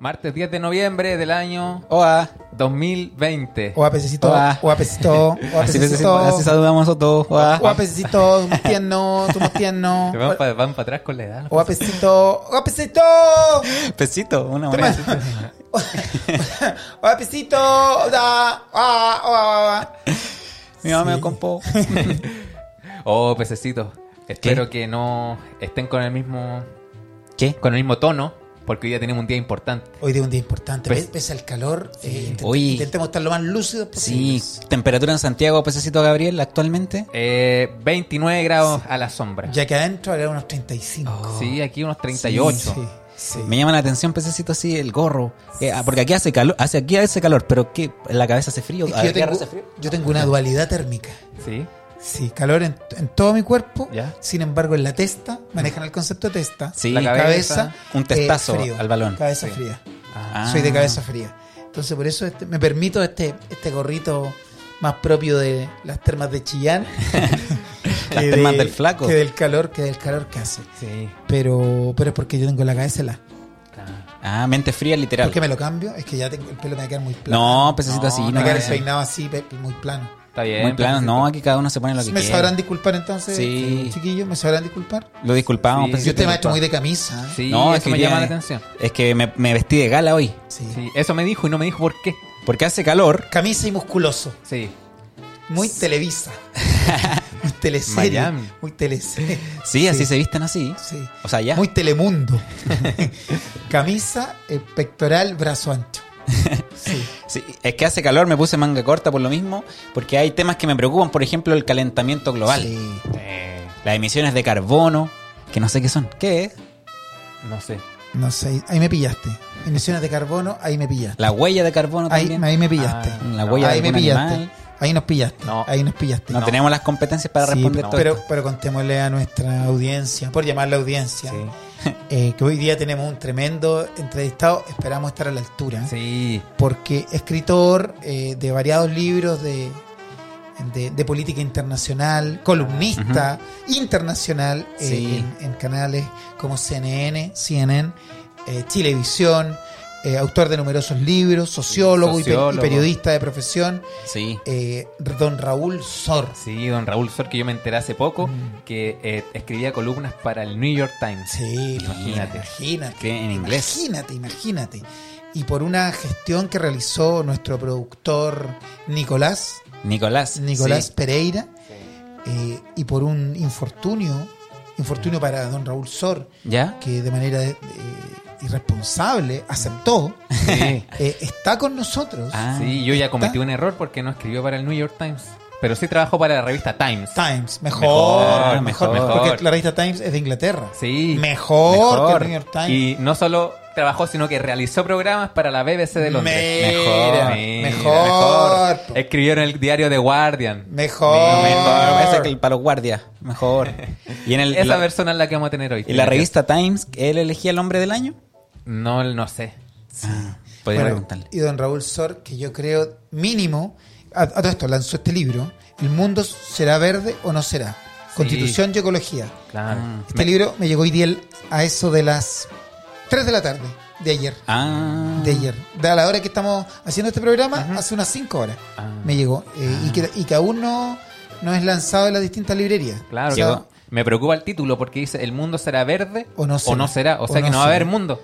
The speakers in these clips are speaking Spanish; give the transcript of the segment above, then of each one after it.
Martes 10 de noviembre del año Oa. 2020. Oa, pececito. Oa. Oa, pececito. Oa, Así, pececito. así saludamos a todos. Oa. Oa, pececito. Somos tiernos. Somos tiernos. Van para atrás con la edad. Oa, pececito. Oa, pececito. Pesito, una moneda. Oa, pececito. Da. Oa, oa, oa. Mi mamá me compó. Oh, pececitos. Espero que no estén con el mismo ¿Qué? con el mismo tono, porque hoy día tenemos un día importante. Hoy día un día importante. Pues- Pe- Pese al calor, eh, intent- Oye. intentemos estar lo más lúcidos Sí, posible. temperatura en Santiago, pececito Gabriel, actualmente. Eh, 29 grados a la sombra. Ya que adentro habrá unos 35. Sí, aquí unos 38. Sí, sí. Me llama la atención, pececito, así, el gorro. Eh, ah, porque aquí hace calor, hace aquí hace calor, pero ¿qué? ¿En la cabeza hace frío? Es ¿A que yo, tengo, hace frío? yo tengo una dualidad térmica. Sí. Sí, calor en, en todo mi cuerpo. Ya. Sin embargo, en la testa, manejan el concepto de testa. Sí. La La cabeza, cabeza. un testazo eh, frío. al balón. Cabeza Sí. fría. Ah. Soy de cabeza fría. Entonces, por eso este- me permito este, este gorrito más propio de las termas de Chillán. Las termas de- del flaco. Que del calor, que del calor que hace. Sí. Pero, pero es porque yo tengo la cabeza claro. Ah, mente fría, literal. ¿Por qué me lo cambio? Es que ya tengo, el pelo me va a quedar muy plano. No, pececito No, así, no me no. va a quedar peinado así, muy plano. Está bien. Muy plano, no, aquí cada uno se pone lo que ¿Me quiere. sabrán disculpar entonces, Sí. chiquillos? ¿Me sabrán disculpar? Lo disculpamos, Sí. Yo pececito. usted maestro muy de camisa. ¿eh? Sí, No, es eso que me llama la atención. Es que me, me vestí de gala hoy. Sí. Sí, eso me dijo y no me dijo por qué. Porque hace calor. Camisa y musculoso. Sí. Muy televisa. muy teleserie. Miami. Muy teleserie. Sí, así se visten así. Sí. O sea, ya. Muy telemundo. Camisa, eh, pectoral, brazo ancho. Sí. Sí, es que hace calor, me puse manga corta por lo mismo, porque hay temas que me preocupan, por ejemplo, el calentamiento global, Sí. Eh, las emisiones de carbono, que no sé qué son. ¿Qué es? no sé. No sé, ahí me pillaste. Emisiones de carbono, ahí me pillaste. La huella de carbono Ahí, también. ahí me pillaste. Ah, la huella ahí de me algún pillaste. animal. Ahí nos pillaste. No. Ahí nos pillaste. No, tenemos las competencias para Sí, responder todo pero, esto. pero contémosle a nuestra audiencia, por llamarla audiencia, Sí. eh, que hoy día tenemos un tremendo entrevistado. Esperamos estar a la altura. Sí. porque escritor eh, de variados libros de, de, de política internacional, columnista internacional eh, Sí. en, en canales como CNN, CNN, eh, Chilevisión, eh, autor de numerosos libros, sociólogo, y periodista de profesión, Sí. eh, don Raúl Sor. Sí, don Raúl Sor, que yo me enteré hace poco, Mm. que eh, escribía columnas para el New York Times. Sí, Imagínate. imagínate. En inglés. Imagínate, imagínate. Y por una gestión que realizó nuestro productor Nicolás, Nicolás. Nicolás sí. Pereira eh, y por un infortunio, infortunio para don Raúl Sor, ¿Ya? que de manera irresponsable aceptó, Sí. eh, está con nosotros. Ah. Sí, yo ya cometí ¿Está? un error porque no escribió para el New York Times. Pero sí trabajó para la revista Times. Times, mejor, Mejor, mejor, mejor. porque la revista Times es de Inglaterra. Sí. Mejor, que Mejor. el New York Times. Y no solo trabajó, sino que realizó programas para la BBC de Londres. Mira, Mira, mejor, po. Escribió en el diario The Guardian. Mejor. Mejor, ese que el para los guardias. Mejor. Y en el, Esa la, persona es la que vamos a tener hoy. en la revista Times, ¿él elegía el hombre del año? No, no sé. Ah, podría Bueno, preguntarle. y don Raúl Sor, que yo creo mínimo, a, a todo esto lanzó este libro, El mundo será verde o no será. Constitución y ecología. Claro. Ah. Este libro me llegó hoy día a eso de las 3 de la tarde de ayer. Ah. De ayer. De a la hora que estamos haciendo este programa, hace unas 5 horas Ah. me llegó. Eh, y, que, y que aún no, no es lanzado en las distintas librerías. Claro. O sea. Me preocupa el título porque dice ¿El mundo será verde O no será. será? O O sea que no no va a haber mundo.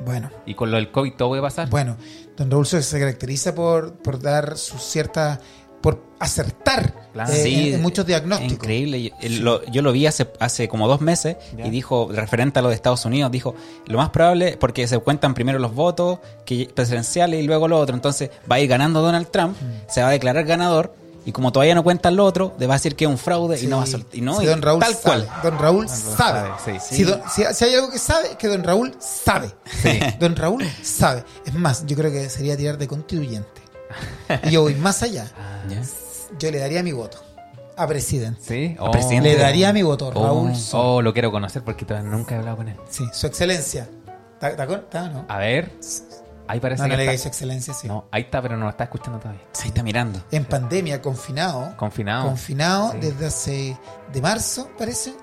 Bueno, Y con lo del COVID todo puede pasar. bueno. Don Raúl se caracteriza por, por dar sus ciertas. por acertar Claro. eh, Sí, en, en muchos diagnósticos. Increíble. Yo, lo, yo lo vi hace, hace como dos meses Ya. y dijo, referente a lo de Estados Unidos, dijo, lo más probable, porque se cuentan primero los votos que, presidenciales y luego lo otro, entonces va a ir ganando Donald Trump, Mm. se va a declarar ganador y como todavía no cuentan lo otro, le va a decir que es un fraude y no va a soltar. Y no, don Raúl tal sabe. cual. Don Raúl Raúl sabe. sabe, sí. Si, don- si- si hay algo que sabe, es que don Raúl sabe. Sí. Don Raúl sabe. Es más, yo creo que sería tirar de constituyente. Y yo voy más allá. Yo le daría mi voto a presidente. ¿Sí? A presidente. Le daría mi voto, Oh. Raúl. Sor. Oh, lo quiero conocer porque todavía nunca he hablado con él. Sí, su excelencia. ¿Está, está con- está o no? A ver. Ahí parece No, no que le está. digáis su excelencia, sí. No, ahí está, pero no lo está escuchando todavía. Ahí está mirando. En pandemia, confinado. Confinado. Confinado Sí. desde hace. de marzo, parece.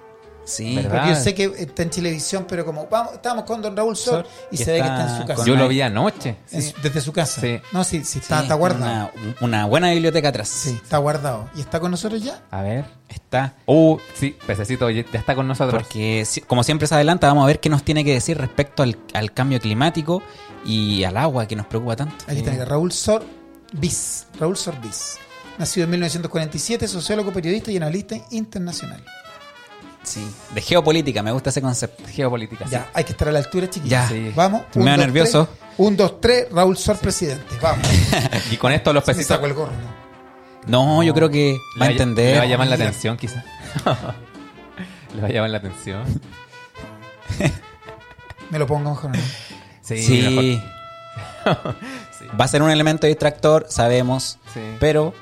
Sí. ¿Verdad? Porque yo sé que está en televisión, pero como vamos, estamos con Don Raúl Sor, y se ve que está en su casa. Yo lo vi anoche. Sí. desde su casa. Sí. No, sí, sí, está, Sí, está guardado. Una, una buena biblioteca atrás. Sí, está guardado. ¿Y está con nosotros ya? A ver. Está. Uh, sí, pececito ya está con nosotros. Porque, como siempre se adelanta, vamos a ver qué nos tiene que decir respecto al, al cambio climático y al agua que nos preocupa tanto. Aquí está, Raúl Sor Bis. Raúl Sor Bis. Nacido en 1947, sociólogo, periodista y analista internacional. Sí. De geopolítica, me gusta ese concepto. Geopolítica. Ya, hay que estar a la altura, chiquillos. Ya. Sí. Vamos. Me da nervioso. Tres. Un, dos, tres. Raúl Sor, presidente. Vamos. Y con esto los saco el gorro. No, yo creo que le va a entender. Le va a llamar la atención, quizás. le va a llamar la atención. Me lo pongo mejor. ¿no? Sí, Sí. Va a ser un elemento distractor, sabemos. Sí. Pero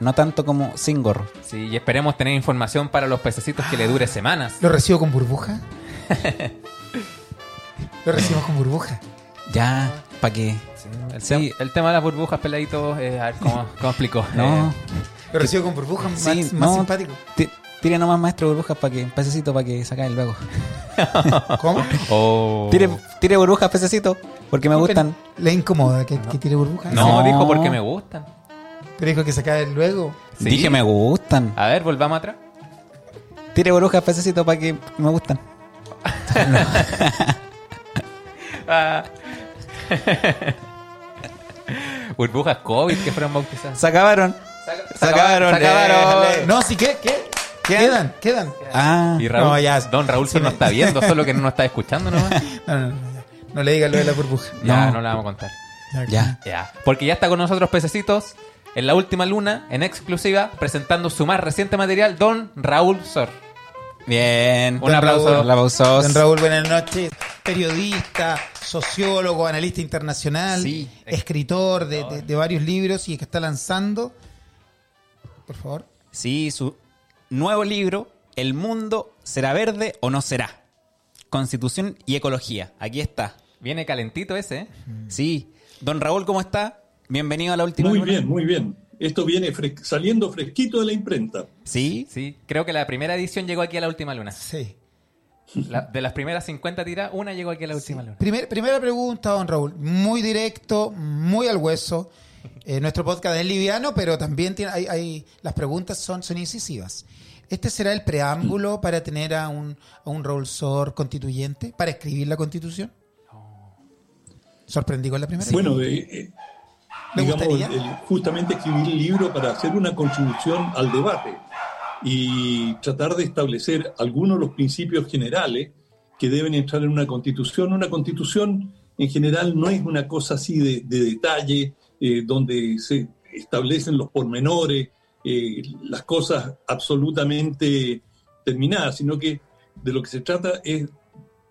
no tanto como sin gorro. Sí, y esperemos tener información para los pececitos que le dure semanas. ¿Lo recibo con burbuja? Lo recibimos con burbuja. Ya, para que. El, tem- el tema de las burbujas, peladitos, eh, a ver cómo, cómo explico. No. Eh, Lo recibo con burbuja, más, Sí, más no. simpático. Ti- Tire nomás maestro burbujas para que. Pececito para que saca luego. ¿Cómo? oh. Tire, tire burbujas, pececito. Porque me gustan. ¿Le incomoda que, que tire burbuja? No, No. dijo porque me gustan. Pero dijo que se cae luego. Sí. Dije me gustan. A ver, volvamos atrás. Tire burbujas, pececito para que me gustan. Ah. Burbujas COVID que fueron bautizadas. Se acabaron. Se acabaron. Se acabaron. Eh, No, sí, ¿qué? ¿Qué? Quedan, quedan. Ah, Y Raúl, No, ya. Don Raúl solo no está viendo, solo que no nos está escuchando nomás. No, no, no, ya. no le digas lo de la burbuja. Ya, No. no la vamos a contar. ya. Ya. Porque ya está con nosotros Pececitos en la última luna, en exclusiva, presentando su más reciente material, Don Raúl Sor. Bien. Un aplauso. Raúl. Aplausos. Don Raúl, buenas noches. Periodista, sociólogo, analista internacional, Sí. escritor de, de- de varios libros y que está lanzando. Por favor. Sí, su nuevo libro, El mundo será verde o no será. Constitución y ecología. Aquí está. Viene calentito ese, ¿eh? Sí. Don Raúl, ¿cómo está? Bienvenido a la última. Muy luna. bien, muy bien. Esto viene fres- saliendo fresquito de la imprenta. Sí. Sí, creo que la primera edición llegó aquí a la última luna. Sí. La- de las primeras 50 tiras, una llegó aquí a la última luna. Primer- primera pregunta, don Raúl. Muy directo, muy al hueso. Eh, nuestro podcast es liviano, pero también tiene, hay, hay- las preguntas son, son incisivas. ¿Este será el preámbulo para tener a un, a un constituyente, para escribir la constitución? ¿Sorprendí con la primera? Bueno, eh, eh, ¿Le digamos, el- justamente escribir el libro para hacer una contribución al debate y tratar de establecer algunos de los principios generales que deben entrar en una constitución. Una constitución en general no es una cosa así de, de detalle, eh, donde se establecen los pormenores, eh, las cosas absolutamente terminadas, sino que de lo que se trata es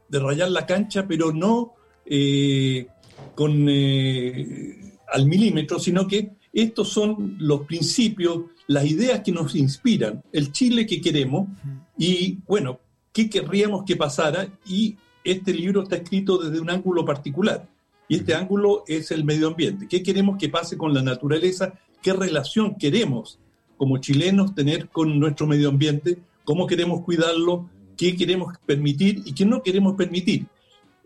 de rayar la cancha, pero no eh, con eh, al milímetro, sino que estos son los principios, las ideas que nos inspiran, el Chile que queremos y, bueno, qué querríamos que pasara y este libro está escrito desde un ángulo particular. Y este ángulo es el medio ambiente. ¿Qué queremos que pase con la naturaleza? ¿Qué relación queremos como chilenos tener con nuestro medio ambiente? ¿Cómo queremos cuidarlo? ¿Qué queremos permitir y qué no queremos permitir?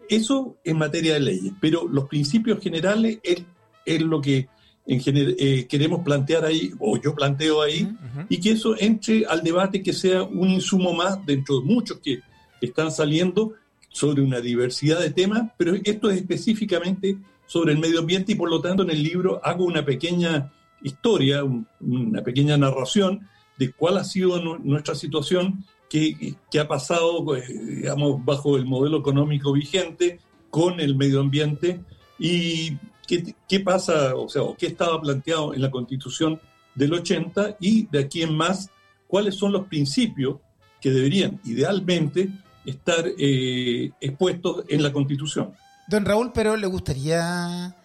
Eso en materia de leyes, pero los principios generales es, es lo que en gener- eh, queremos plantear ahí, o yo planteo ahí, y que eso entre al debate, que sea un insumo más dentro de muchos que están saliendo sobre una diversidad de temas, pero esto es específicamente sobre el medio ambiente y por lo tanto en el libro hago una pequeña historia, un- una pequeña narración de cuál ha sido nu- nuestra situación, qué, qué ha pasado, pues, digamos, bajo el modelo económico vigente con el medio ambiente y qué, qué pasa, o sea, qué estaba planteado en la constitución del 80 y de aquí en más, cuáles son los principios que deberían idealmente estar eh, expuestos en la constitución. Don Raúl, pero ¿le gustaría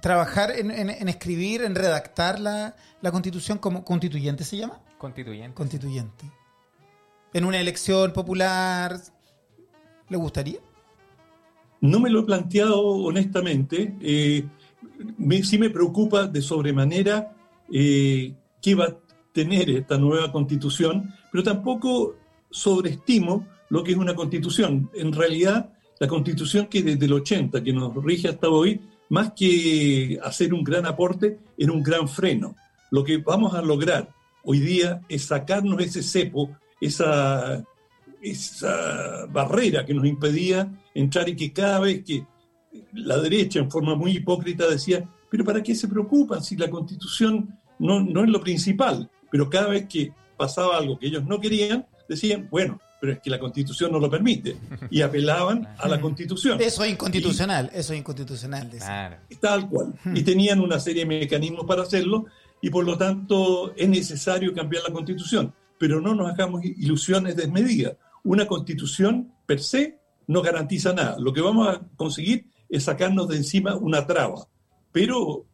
trabajar en, en- en escribir, en redactar la, la constitución como constituyente se llama? Constituyente. Constituyente. En una elección popular, ¿le gustaría? No me lo he planteado honestamente. eh, me- sí me preocupa de sobremanera eh, qué va a tener esta nueva constitución, pero tampoco sobreestimo lo que es una constitución. En realidad, la constitución que desde el 80, que nos rige hasta hoy, más que hacer un gran aporte, era un gran freno. Lo que vamos a lograr hoy día es sacarnos ese cepo, esa, esa barrera que nos impedía entrar y que cada vez que la derecha en forma muy hipócrita decía, pero ¿para qué se preocupan si la constitución no, no es lo principal? Pero cada vez que pasaba algo que ellos no querían, decían, bueno, pero es que la constitución no lo permite. Y apelaban a la constitución. Eso es inconstitucional, eso es inconstitucional. Claro. Tal cual. Y tenían una serie de mecanismos para hacerlo y por lo tanto es necesario cambiar la constitución. Pero no nos hagamos ilusiones desmedidas. Una constitución per se no garantiza nada. Lo que vamos a conseguir es sacarnos de encima una traba. Pero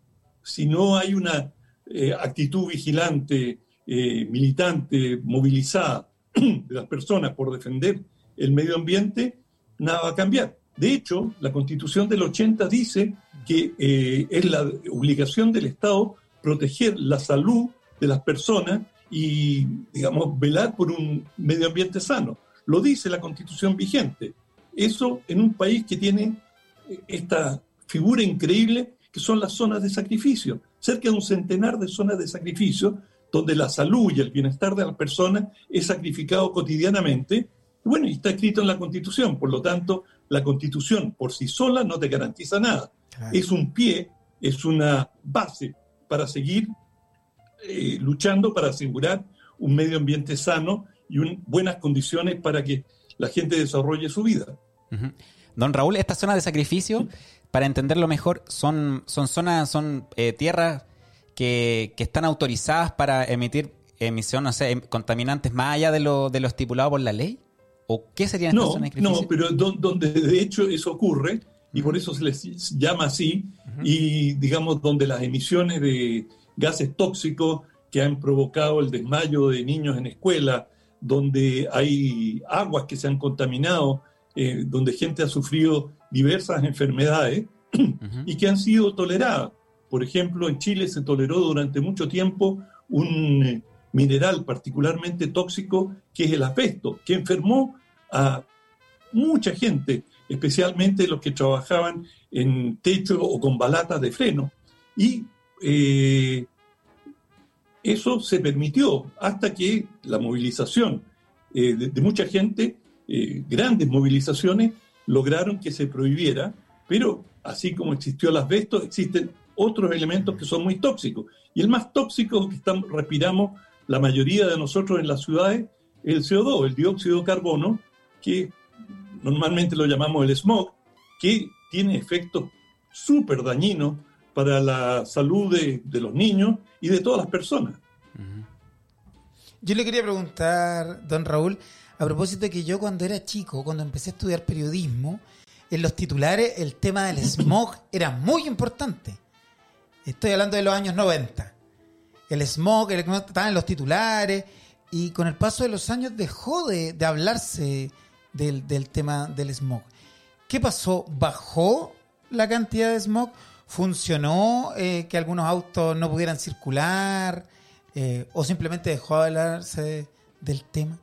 si no hay una eh, actitud vigilante, eh, militante, movilizada de las personas por defender el medio ambiente, nada va a cambiar. De hecho, la constitución del 80 dice que eh, es la obligación del Estado proteger la salud de las personas y, digamos, velar por un medio ambiente sano. Lo dice la constitución vigente. Eso en un país que tiene eh, esta figura increíble que son las zonas de sacrificio. Cerca de un centenar de zonas de sacrificio donde la salud y el bienestar de las personas es sacrificado cotidianamente. Bueno, y está escrito en la Constitución, por lo tanto, la Constitución por sí sola no te garantiza nada. Claro. Es un pie, es una base para seguir eh, luchando para asegurar un medio ambiente sano y un- buenas condiciones para que la gente desarrolle su vida. Don Raúl, estas zonas de sacrificio, para entenderlo mejor, son, son zonas, son eh, tierras que, que están autorizadas para emitir emisión, no sé, em- contaminantes más allá de lo, de lo estipulado por la ley. ¿O qué serían estas No, zonas no, pero do- donde de hecho eso ocurre, y por eso se les llama así, y digamos donde las emisiones de gases tóxicos que han provocado el desmayo de niños en escuela, donde hay aguas que se han contaminado, eh, donde gente ha sufrido diversas enfermedades y que han sido toleradas. Por ejemplo, en Chile se toleró durante mucho tiempo un eh, mineral particularmente tóxico que es el asbesto, que enfermó a mucha gente, especialmente los que trabajaban en techo o con balatas de freno. Y eh, eso se permitió hasta que la movilización eh, de, mucha gente, grandes movilizaciones, lograron que se prohibiera, pero así como existió el asbesto, existen otros elementos que son muy tóxicos. Y el más tóxico que estamos, respiramos la mayoría de nosotros en las ciudades es el CO2, el dióxido de carbono, que normalmente lo llamamos el smog, que tiene efectos súper dañinos para la salud de, los niños y de todas las personas. Yo le quería preguntar, don Raúl, a propósito de que yo cuando era chico, cuando empecé a estudiar periodismo, en los titulares el tema del smog era muy importante. Estoy hablando de los años 90. El smog el, estaba en los titulares y con el paso de los años dejó de, de hablarse del, del tema del smog. ¿Qué pasó? ¿Bajó la cantidad de smog? ¿Funcionó eh, que algunos autos no pudieran circular? Eh, ¿O simplemente dejó de hablarse del tema?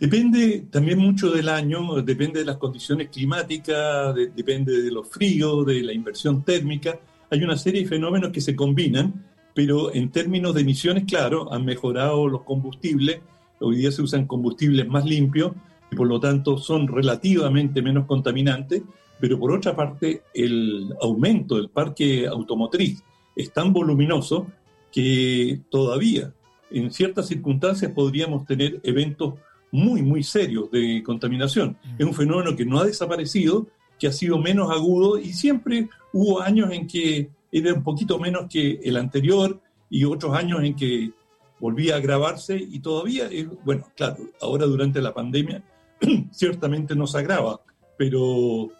Depende también mucho del año, depende de las condiciones climáticas, de- depende de los fríos, de la inversión térmica. Hay una serie de fenómenos que se combinan, pero en términos de emisiones, claro, han mejorado los combustibles. Hoy día se usan combustibles más limpios y por lo tanto son relativamente menos contaminantes, pero por otra parte el aumento del parque automotriz es tan voluminoso que todavía en ciertas circunstancias podríamos tener eventos muy, muy serios de contaminación. Es un fenómeno que no ha desaparecido, que ha sido menos agudo y siempre hubo años en que era un poquito menos que el anterior y otros años en que volvía a agravarse y todavía, es, bueno, claro, ahora durante la pandemia ciertamente no se agrava, pero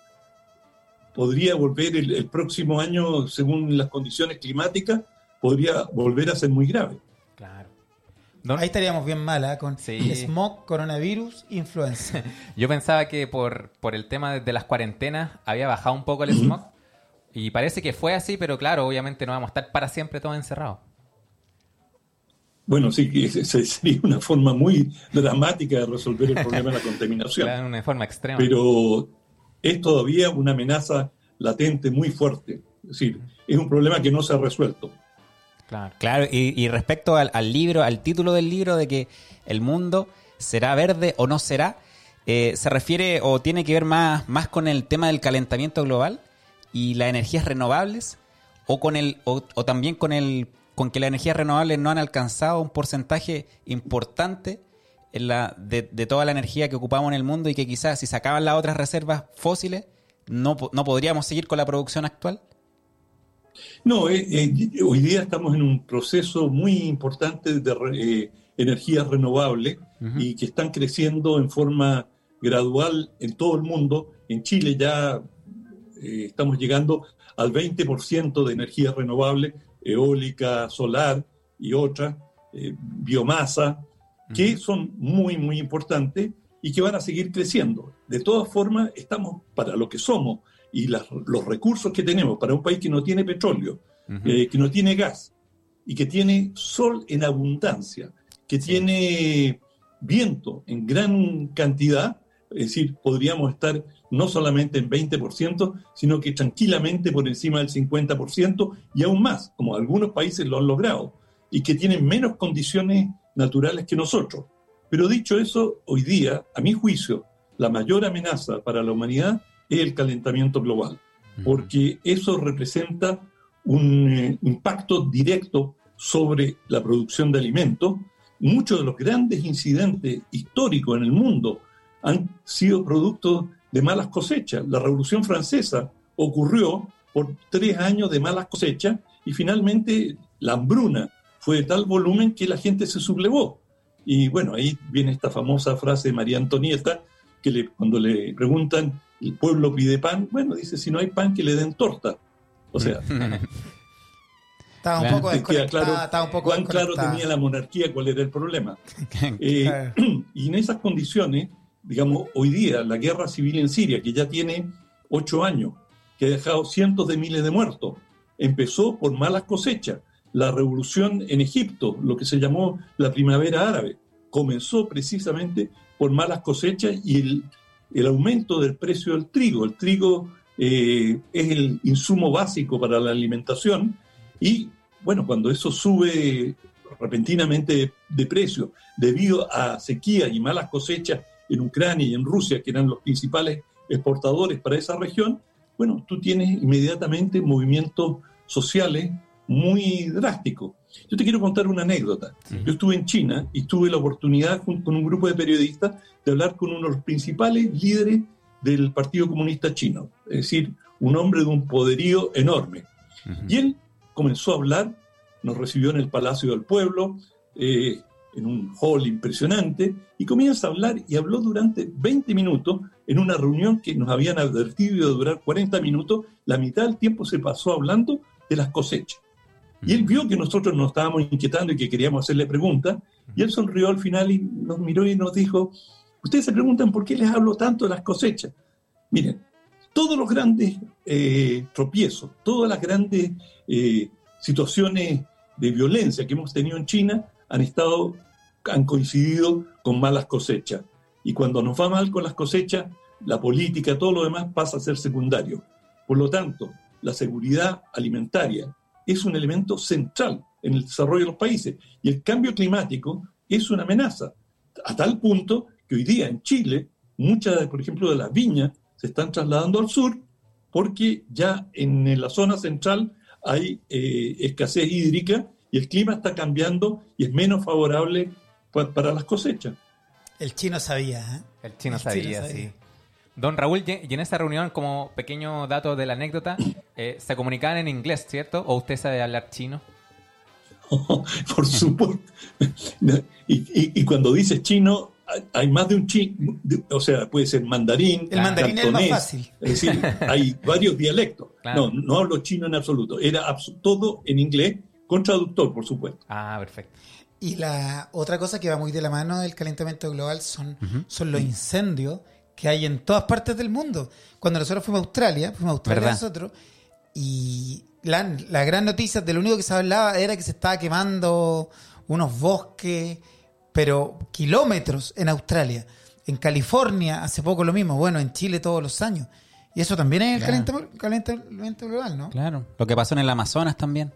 podría volver el, el próximo año, según las condiciones climáticas, podría volver a ser muy grave. Don- Ahí estaríamos bien mal, ¿ah? con Sí. smog, coronavirus, influenza. Yo pensaba que por, por el tema de, las cuarentenas había bajado un poco el smog. Y parece que fue así, pero claro, obviamente no vamos a estar para siempre todos encerrados. Bueno, sí, que sería una forma muy dramática de resolver el problema de la contaminación. Claro, una forma extrema. Pero es todavía una amenaza latente muy fuerte. Es decir, es un problema que no se ha resuelto. Claro. Claro, y, respecto al, libro, al título del libro de que el mundo será verde o no será, eh, se refiere o tiene que ver más, más con el tema del calentamiento global y las energías renovables o con el o, o también con el con que las energías renovables no han alcanzado un porcentaje importante de, toda la energía que ocupamos en el mundo y que quizás si se acaban las otras reservas fósiles no podríamos seguir con la producción actual. No, eh, eh, hoy día estamos en un proceso muy importante de eh, energías renovables y que están creciendo en forma gradual en todo el mundo. En Chile ya eh, estamos llegando al 20% de energías renovables, eólica, solar y otras, biomasa, que son muy, muy importantes y que van a seguir creciendo. De todas formas, estamos para lo que somos y las- los recursos que tenemos para un país que no tiene petróleo, eh, que no tiene gas y que tiene sol en abundancia, que tiene viento en gran cantidad, es decir, podríamos estar no solamente en 20%, sino que tranquilamente por encima del 50% y aún más, como algunos países lo han logrado, y que tienen menos condiciones naturales que nosotros. Pero dicho eso, hoy día, a mi juicio, la mayor amenaza para la humanidad es el calentamiento global, porque eso representa un eh, impacto directo sobre la producción de alimentos. Muchos de los grandes incidentes históricos en el mundo han sido producto de malas cosechas. La Revolución Francesa ocurrió por tres años de malas cosechas y finalmente la hambruna fue de tal volumen que la gente se sublevó. Y bueno, ahí viene esta famosa frase de María Antonieta, que le- cuando le preguntan, el pueblo pide pan, bueno, dice, si no hay pan, que le den torta. O sea, Estaba un Claro. poco desconectada. claro estaba un poco cuán claro tenía la monarquía cuál era el problema. Eh, Claro. y en esas condiciones, digamos, hoy día la guerra civil en Siria, que ya tiene ocho años, que ha dejado cientos de miles de muertos, empezó por malas cosechas. La revolución en Egipto, lo que se llamó la primavera árabe, comenzó precisamente por malas cosechas y el, el aumento del precio del trigo. El trigo eh, es el insumo básico para la alimentación y, bueno, cuando eso sube repentinamente de precio debido a sequía y malas cosechas en Ucrania y en Rusia, que eran los principales exportadores para esa región, bueno, tú tienes inmediatamente movimientos sociales muy drásticos. Yo te quiero contar una anécdota. Yo estuve en China y tuve la oportunidad con un grupo de periodistas de hablar con uno de los principales líderes del Partido Comunista Chino, es decir, un hombre de un poderío enorme. Y él comenzó a hablar, nos recibió en el Palacio del Pueblo, eh, en un hall impresionante, y comienza a hablar y habló durante 20 minutos en una reunión que nos habían advertido de durar 40 minutos, la mitad del tiempo se pasó hablando de las cosechas. Y él vio que nosotros nos estábamos inquietando y que queríamos hacerle preguntas, y él sonrió al final y nos miró y nos dijo, ustedes se preguntan por qué les hablo tanto de las cosechas. Miren, todos los grandes eh, tropiezos, todas las grandes eh, situaciones de violencia que hemos tenido en China han estado, han coincidido con malas cosechas. Y cuando nos va mal con las cosechas, la política, todo lo demás pasa a ser secundario. Por lo tanto, la seguridad alimentaria es un elemento central en el desarrollo de los países. Y el cambio climático es una amenaza, a tal punto que hoy día en Chile, muchas, por ejemplo, de las viñas se están trasladando al sur porque ya en la zona central hay eh, escasez hídrica y el clima está cambiando y es menos favorable pa- para las cosechas. El chino sabía, ¿eh? El chino El chino sabía, sabía. sí. Don Raúl, y en esa reunión, como pequeño dato de la anécdota, eh, se comunicaban en inglés, ¿cierto? ¿O usted sabe hablar chino? Por supuesto. Y, y- y cuando dices chino, hay- más de un chino, o sea, puede ser mandarín. El mandarín es más fácil. Es decir, hay varios dialectos. Claro. No, no hablo chino en absoluto. Era abs- todo en inglés, con traductor, por supuesto. Ah, perfecto. Y la otra cosa que va muy de la mano del calentamiento global son, son los incendios que hay en todas partes del mundo. Cuando nosotros fuimos a Australia, fuimos a Australia ¿Verdad? nosotros, y la, la gran noticia de lo único que se hablaba era que se estaba quemando unos bosques, pero kilómetros en Australia. En California hace poco lo mismo, bueno, en Chile todos los años. Y eso también es el Claro. calentamiento, calentamiento global, ¿no? Claro. Lo que pasó en el Amazonas también.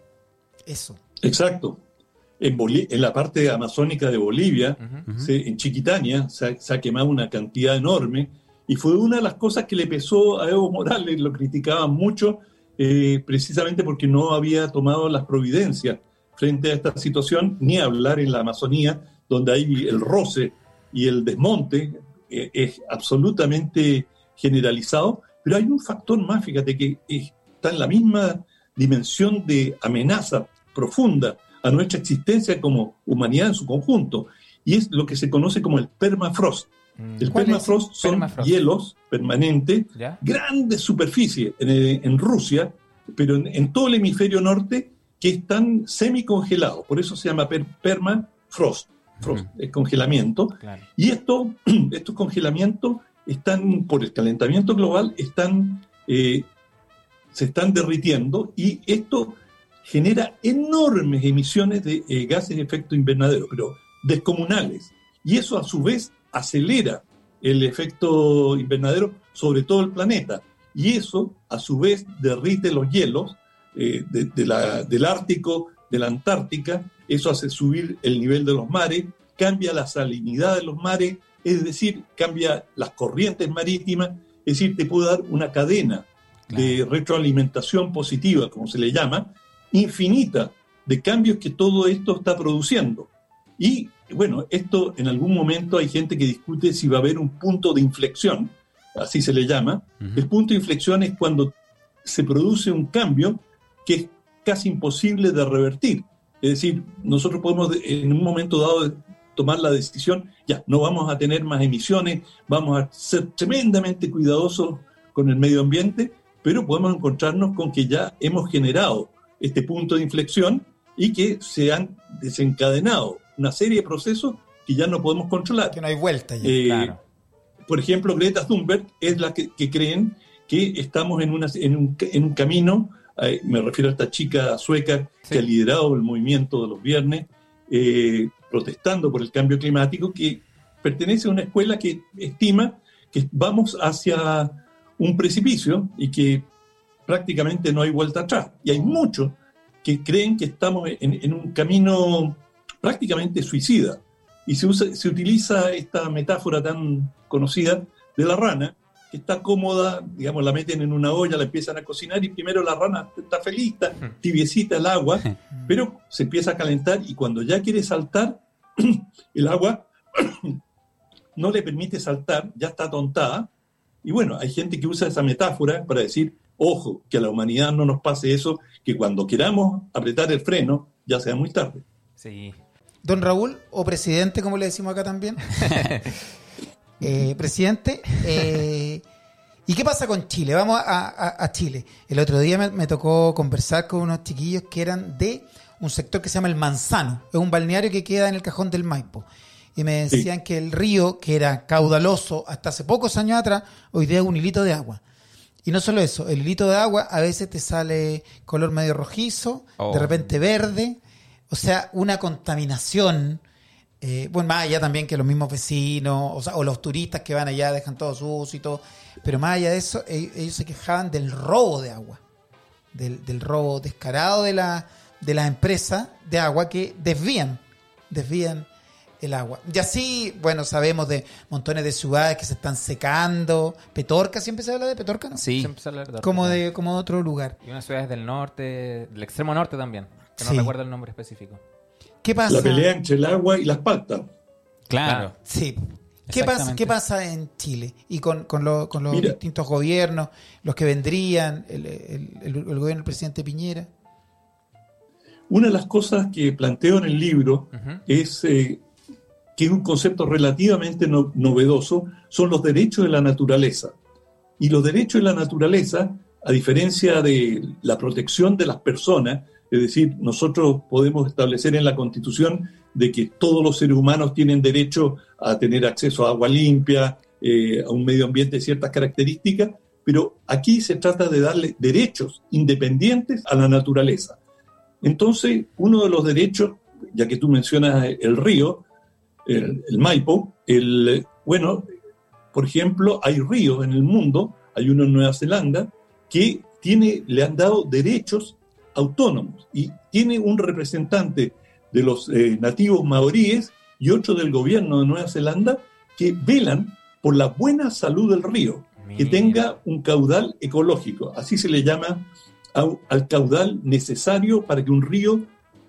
Eso. Exacto. En, Boli- en la parte amazónica de Bolivia, se- en Chiquitania, se ha, se ha quemado una cantidad enorme y fue una de las cosas que le pesó a Evo Morales, lo criticaban mucho, eh, precisamente porque no había tomado las providencias frente a esta situación, ni hablar en la Amazonía, donde hay el roce y el desmonte, eh, es absolutamente generalizado, pero hay un factor más, fíjate, que está en la misma dimensión de amenaza profunda a nuestra existencia como humanidad en su conjunto, y es lo que se conoce como el permafrost. Mm. El permafrost son Permafrost. hielos permanentes, ¿Ya? grandes superficies en, eh, en Rusia, pero en, en todo el hemisferio norte, que están semicongelados. Por eso se llama per- permafrost, frost, es congelamiento. Claro. Y esto, estos congelamientos están, por el calentamiento global, están, eh, se están derritiendo y esto genera enormes emisiones de eh, gases de efecto invernadero, pero descomunales. Y eso a su vez acelera el efecto invernadero sobre todo el planeta. Y eso a su vez derrite los hielos eh, de- de la- del Ártico, de la Antártica, eso hace subir el nivel de los mares, cambia la salinidad de los mares, es decir, cambia las corrientes marítimas, es decir, te puede dar una cadena de retroalimentación positiva, como se le llama, infinita de cambios que todo esto está produciendo. Y bueno, esto en algún momento hay gente que discute si va a haber un punto de inflexión, así se le llama. El punto de inflexión es cuando se produce un cambio que es casi imposible de revertir. Es decir, nosotros podemos de- en un momento dado tomar la decisión, ya, no vamos a tener más emisiones, vamos a ser tremendamente cuidadosos con el medio ambiente, pero podemos encontrarnos con que ya hemos generado este punto de inflexión y que se han desencadenado una serie de procesos que ya no podemos controlar. Que no hay vuelta ya. Eh, Claro. por ejemplo, Greta Thunberg es la que, que creen que estamos en, una, en, un, en un camino, eh, me refiero a esta chica sueca Sí. que ha liderado el movimiento de los viernes, eh, protestando por el cambio climático, que pertenece a una escuela que estima que vamos hacia un precipicio y que prácticamente no hay vuelta atrás. Y hay muchos que creen que estamos en, en un camino prácticamente suicida. Y se, usa, se utiliza esta metáfora tan conocida de la rana, que está cómoda, digamos, la meten en una olla, la empiezan a cocinar y primero la rana está feliz, está tibiecita el agua, pero se empieza a calentar y cuando ya quiere saltar, el agua no le permite saltar, ya está tontada. Y bueno, hay gente que usa esa metáfora para decir, ojo, que a la humanidad no nos pase eso, que cuando queramos apretar el freno, ya sea muy tarde. Sí. Don Raúl, o presidente, como le decimos acá también. Eh, presidente, eh, ¿y qué pasa con Chile? Vamos a, a- a Chile. El otro día me, me tocó conversar con unos chiquillos que eran de un sector que se llama El Manzano. Es un balneario que queda en el cajón del Maipo. Y me Sí. decían que el río, que era caudaloso hasta hace pocos años atrás, hoy día es un hilito de agua. Y no solo eso, el hilito de agua a veces te sale color medio rojizo, Oh. de repente verde, o sea, una contaminación. eh, bueno, más allá también que los mismos vecinos, o, sea, o los turistas que van allá dejan todo sucio y todo. Pero más allá de eso, e- ellos, se quejaban del robo de agua, del, del robo descarado de la de las empresas de agua que desvían, desvían el agua. Y así, bueno, sabemos de montones de ciudades que se están secando. Petorca, siempre se habla de Petorca, ¿no? Sí. Siempre se habla de Como Dortmund. de, como de otro lugar. Y unas ciudades del norte, del extremo norte también, que no Sí. recuerdo el nombre específico. ¿Qué pasa? La pelea entre el agua y las paltas. Claro. Sí. ¿Qué pasa. ¿Qué pasa en Chile? Y con, con, lo- con los Mira. distintos gobiernos, los que vendrían, el, el- el- el gobierno del presidente Piñera. Una de las cosas que planteo en el libro es eh, que es un concepto relativamente no- novedoso, son los derechos de la naturaleza. Y los derechos de la naturaleza, a diferencia de la protección de las personas, es decir, nosotros podemos establecer en la Constitución de que todos los seres humanos tienen derecho a tener acceso a agua limpia, eh, a un medio ambiente de ciertas características, pero aquí se trata de darle derechos independientes a la naturaleza. Entonces, uno de los derechos ya que tú mencionas el río, el, el Maipo, el, bueno, por ejemplo, hay ríos en el mundo, hay uno en Nueva Zelanda, que tiene, le han dado derechos autónomos y tiene un representante de los eh, nativos maoríes y otro del gobierno de Nueva Zelanda que velan por la buena salud del río, que tenga un caudal ecológico, así se le llama al caudal necesario para que un río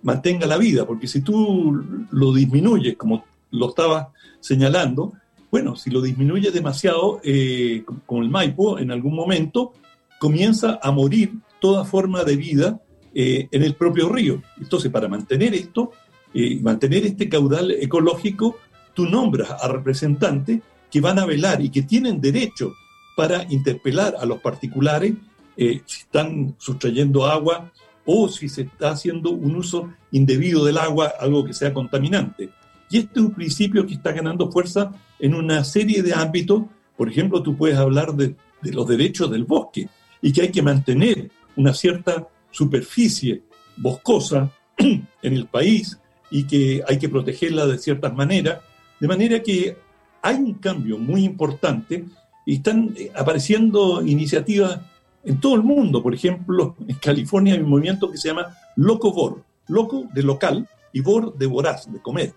mantenga la vida, porque si tú lo disminuyes, como lo estaba señalando, bueno, si lo disminuyes demasiado, eh, como el Maipo, en algún momento comienza a morir toda forma de vida eh, en el propio río. Entonces, para mantener esto, eh, mantener este caudal ecológico, tú nombras a representantes que van a velar y que tienen derecho para interpelar a los particulares eh, si están sustrayendo agua o si se está haciendo un uso indebido del agua, algo que sea contaminante. Y este es un principio que está ganando fuerza en una serie de ámbitos. Por ejemplo, tú puedes hablar de, de los derechos del bosque y que hay que mantener una cierta superficie boscosa en el país y que hay que protegerla de ciertas maneras. De manera que hay un cambio muy importante y están eh, apareciendo iniciativas en todo el mundo. Por ejemplo, en California hay un movimiento que se llama Locovor, loco de local y vor de voraz, de comer.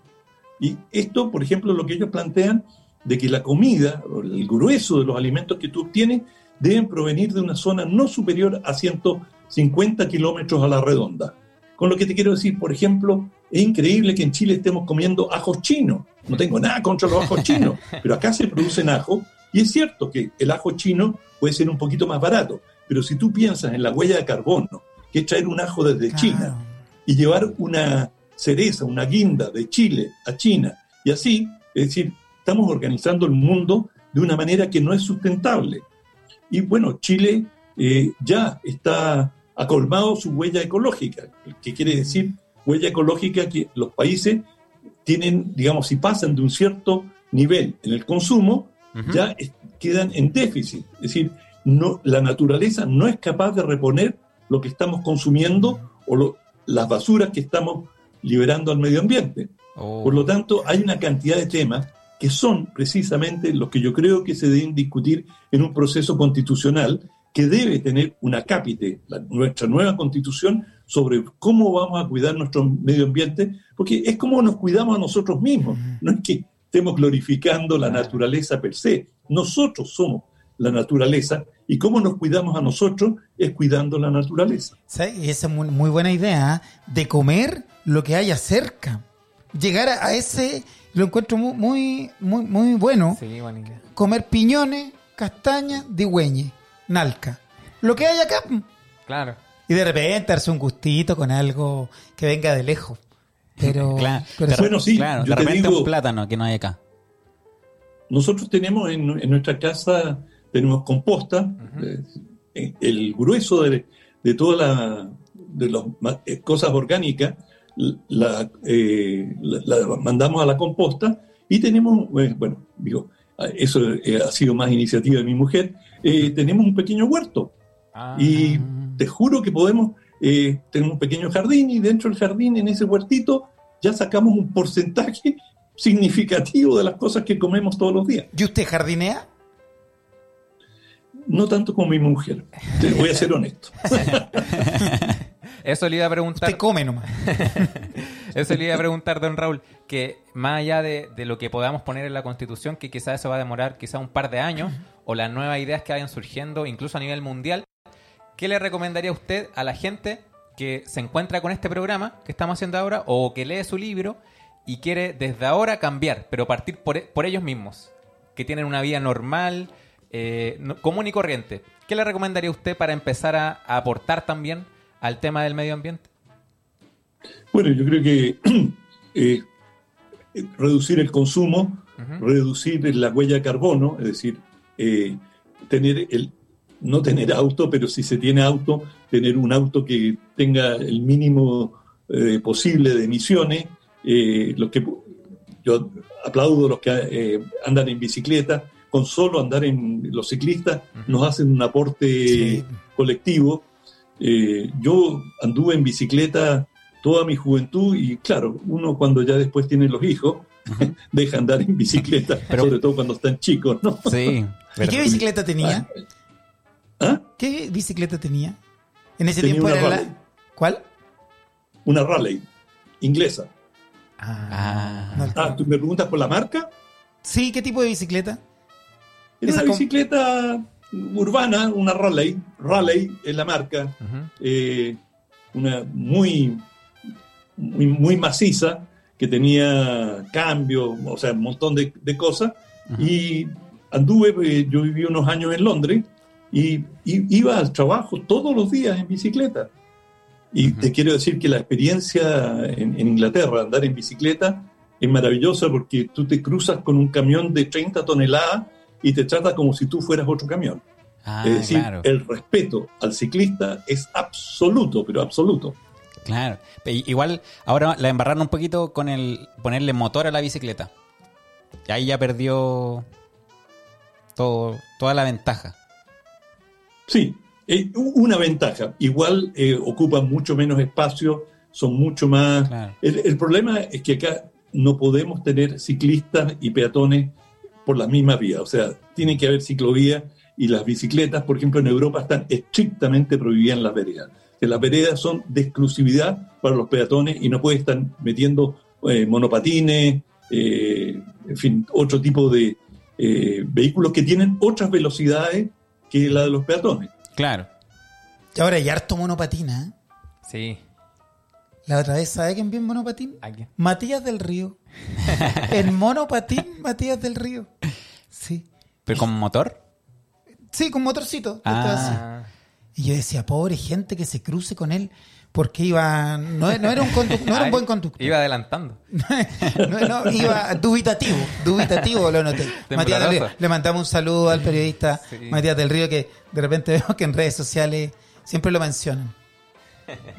Y esto, por ejemplo, lo que ellos plantean de que la comida, el grueso de los alimentos que tú obtienes, deben provenir de una zona no superior a 150 kilómetros a la redonda. Con lo que te quiero decir, por ejemplo, es increíble que en Chile estemos comiendo ajos chinos. No tengo nada contra los ajos chinos, pero acá se producen ajos y es cierto que el ajo chino puede ser un poquito más barato, pero si tú piensas en la huella de carbono, que es traer un ajo desde China Claro. y llevar una cereza, una guinda de Chile a China, y así, es decir, estamos organizando el mundo de una manera que no es sustentable. Y bueno, Chile eh, ya está acolmado su huella ecológica, que quiere decir huella ecológica que los países tienen, digamos, si pasan de un cierto nivel en el consumo, ya es- quedan en déficit. Es decir, no, la naturaleza no es capaz de reponer lo que estamos consumiendo o lo- las basuras que estamos liberando al medio ambiente. Oh. Por lo tanto, hay una cantidad de temas que son precisamente los que yo creo que se deben discutir en un proceso constitucional que debe tener una cápite, la- nuestra nueva constitución, sobre cómo vamos a cuidar nuestro medio ambiente, porque es como nos cuidamos a nosotros mismos. No es que estemos glorificando la naturaleza per se, nosotros somos la naturaleza y cómo nos cuidamos a nosotros es cuidando la naturaleza. Esa es muy, muy buena idea ¿eh? de comer lo que haya cerca. Llegar a, a ese, lo encuentro muy, muy, muy, muy bueno. Sí. Comer piñones, castañas, digüeñe, nalca. Lo que haya acá. Claro. Y de repente darse un gustito con algo que venga de lejos. Pero, Claro, pero Bueno, sí, claro, yo de te repente digo- un plátano que no hay acá. Nosotros tenemos en, en nuestra casa, tenemos composta, eh, el grueso de, de todas las eh, cosas orgánicas la, eh, la- la mandamos a la composta y tenemos, eh, bueno, digo, eso eh, ha sido más iniciativa de mi mujer, eh, tenemos un pequeño huerto Ah. y te juro que podemos, eh, tenemos un pequeño jardín y dentro del jardín, en ese huertito, ya sacamos un porcentaje significativo de las cosas que comemos todos los días. ¿Y usted jardinea? No tanto como mi mujer, te voy a ser honesto. Eso le iba a preguntar. Usted come nomás. Eso le iba a preguntar, don Raúl, que más allá de, de lo que podamos poner en la Constitución, que quizás eso va a demorar quizás un par de años, o las nuevas ideas que vayan surgiendo, incluso a nivel mundial, ¿qué le recomendaría usted a la gente que se encuentra con este programa que estamos haciendo ahora, o que lee su libro y quiere desde ahora cambiar, pero partir por, por ellos mismos, que tienen una vida normal, eh, común y corriente? ¿Qué le recomendaría usted para empezar a- a aportar también al tema del medio ambiente? Bueno, yo creo que eh, reducir el consumo, reducir la huella de carbono, es decir, eh, tener el, no tener auto, pero si se tiene auto, tener un auto que tenga el mínimo eh, posible de emisiones. eh, los que, yo aplaudo a los que andan en bicicleta, con solo andar en los ciclistas nos hacen un aporte Sí. colectivo. Eh, yo anduve en bicicleta toda mi juventud y claro, uno cuando ya después tiene los hijos, deja andar en bicicleta, sobre todo cuando están chicos, ¿no? Sí. ¿Y qué bicicleta tenía? ¿Ah? ¿Qué bicicleta tenía? En ese Tenía tiempo era Raleigh. la... ¿Cuál? Una Raleigh inglesa. Ah. no- Ah, ¿tú me preguntas por la marca? Sí, ¿qué tipo de bicicleta? Es Esa una bicicleta urbana, una Raleigh. Raleigh es la marca. Eh, una muy, muy, muy maciza, que tenía cambio, o sea, un montón de, de cosas. Y anduve, eh, yo viví unos años en Londres y, y iba al trabajo todos los días en bicicleta. Y te quiero decir que la experiencia en, en Inglaterra, andar en bicicleta, es maravillosa porque tú te cruzas con un camión de 30 toneladas y te trata como si tú fueras otro camión. Ah, es decir, claro. el respeto al ciclista es absoluto, pero absoluto. Claro. Igual ahora la embarraron un poquito con el ponerle motor a la bicicleta. Y ahí ya perdió todo, toda la ventaja. Sí, eh, una ventaja. Igual eh, ocupan mucho menos espacio, son mucho más... Claro. El, el problema es que acá no podemos tener ciclistas y peatones por la misma vía. O sea, tiene que haber ciclovía y las bicicletas, por ejemplo, en Europa están estrictamente prohibidas en las veredas. Que las veredas son de exclusividad para los peatones y no pueden estar metiendo eh, monopatines, eh, en fin, otro tipo de eh, vehículos que tienen otras velocidades que la de los peatones. Claro. Y ahora hay harto monopatina. ¿eh? Sí. La otra vez, ¿sabe quién vio en monopatín? Matías del Río. en monopatín, Matías del Río. Sí. ¿Pero con motor? Sí, con motorcito. Ah. Y yo decía, pobre gente que se cruce con él, porque iba. No, no era un, no era un buen conductor. Iba adelantando. No, no, iba dubitativo, dubitativo lo noté. Matías del Río. Le mandamos un saludo al periodista Sí. Matías del Río, que de repente veo que en redes sociales siempre lo mencionan.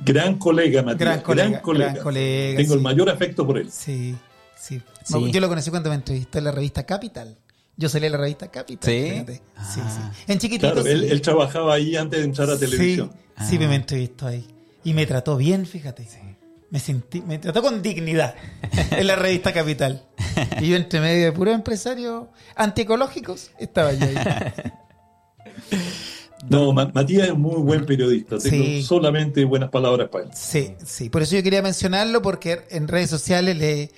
Gran colega, Matías. Gran colega, Gran colega. gran colega, Tengo el mayor afecto por él. Sí, sí. Sí. Yo lo conocí cuando me entrevistó en la revista Capital. Yo salí en la revista Capital. ¿Sí? Ah. sí. En chiquitito. Claro, sí. él, él trabajaba ahí antes de entrar a televisión. Sí, sí, Ah. me entrevistó ahí. Y me trató bien, fíjate. Me sentí, me trató con dignidad en la revista Capital. Y yo entre medio de puros empresarios antiecológicos estaba yo ahí. No, Ma- Matías es muy buen periodista. Tengo Sí. solamente buenas palabras para él. Sí, sí. Por eso yo quería mencionarlo porque en redes sociales le,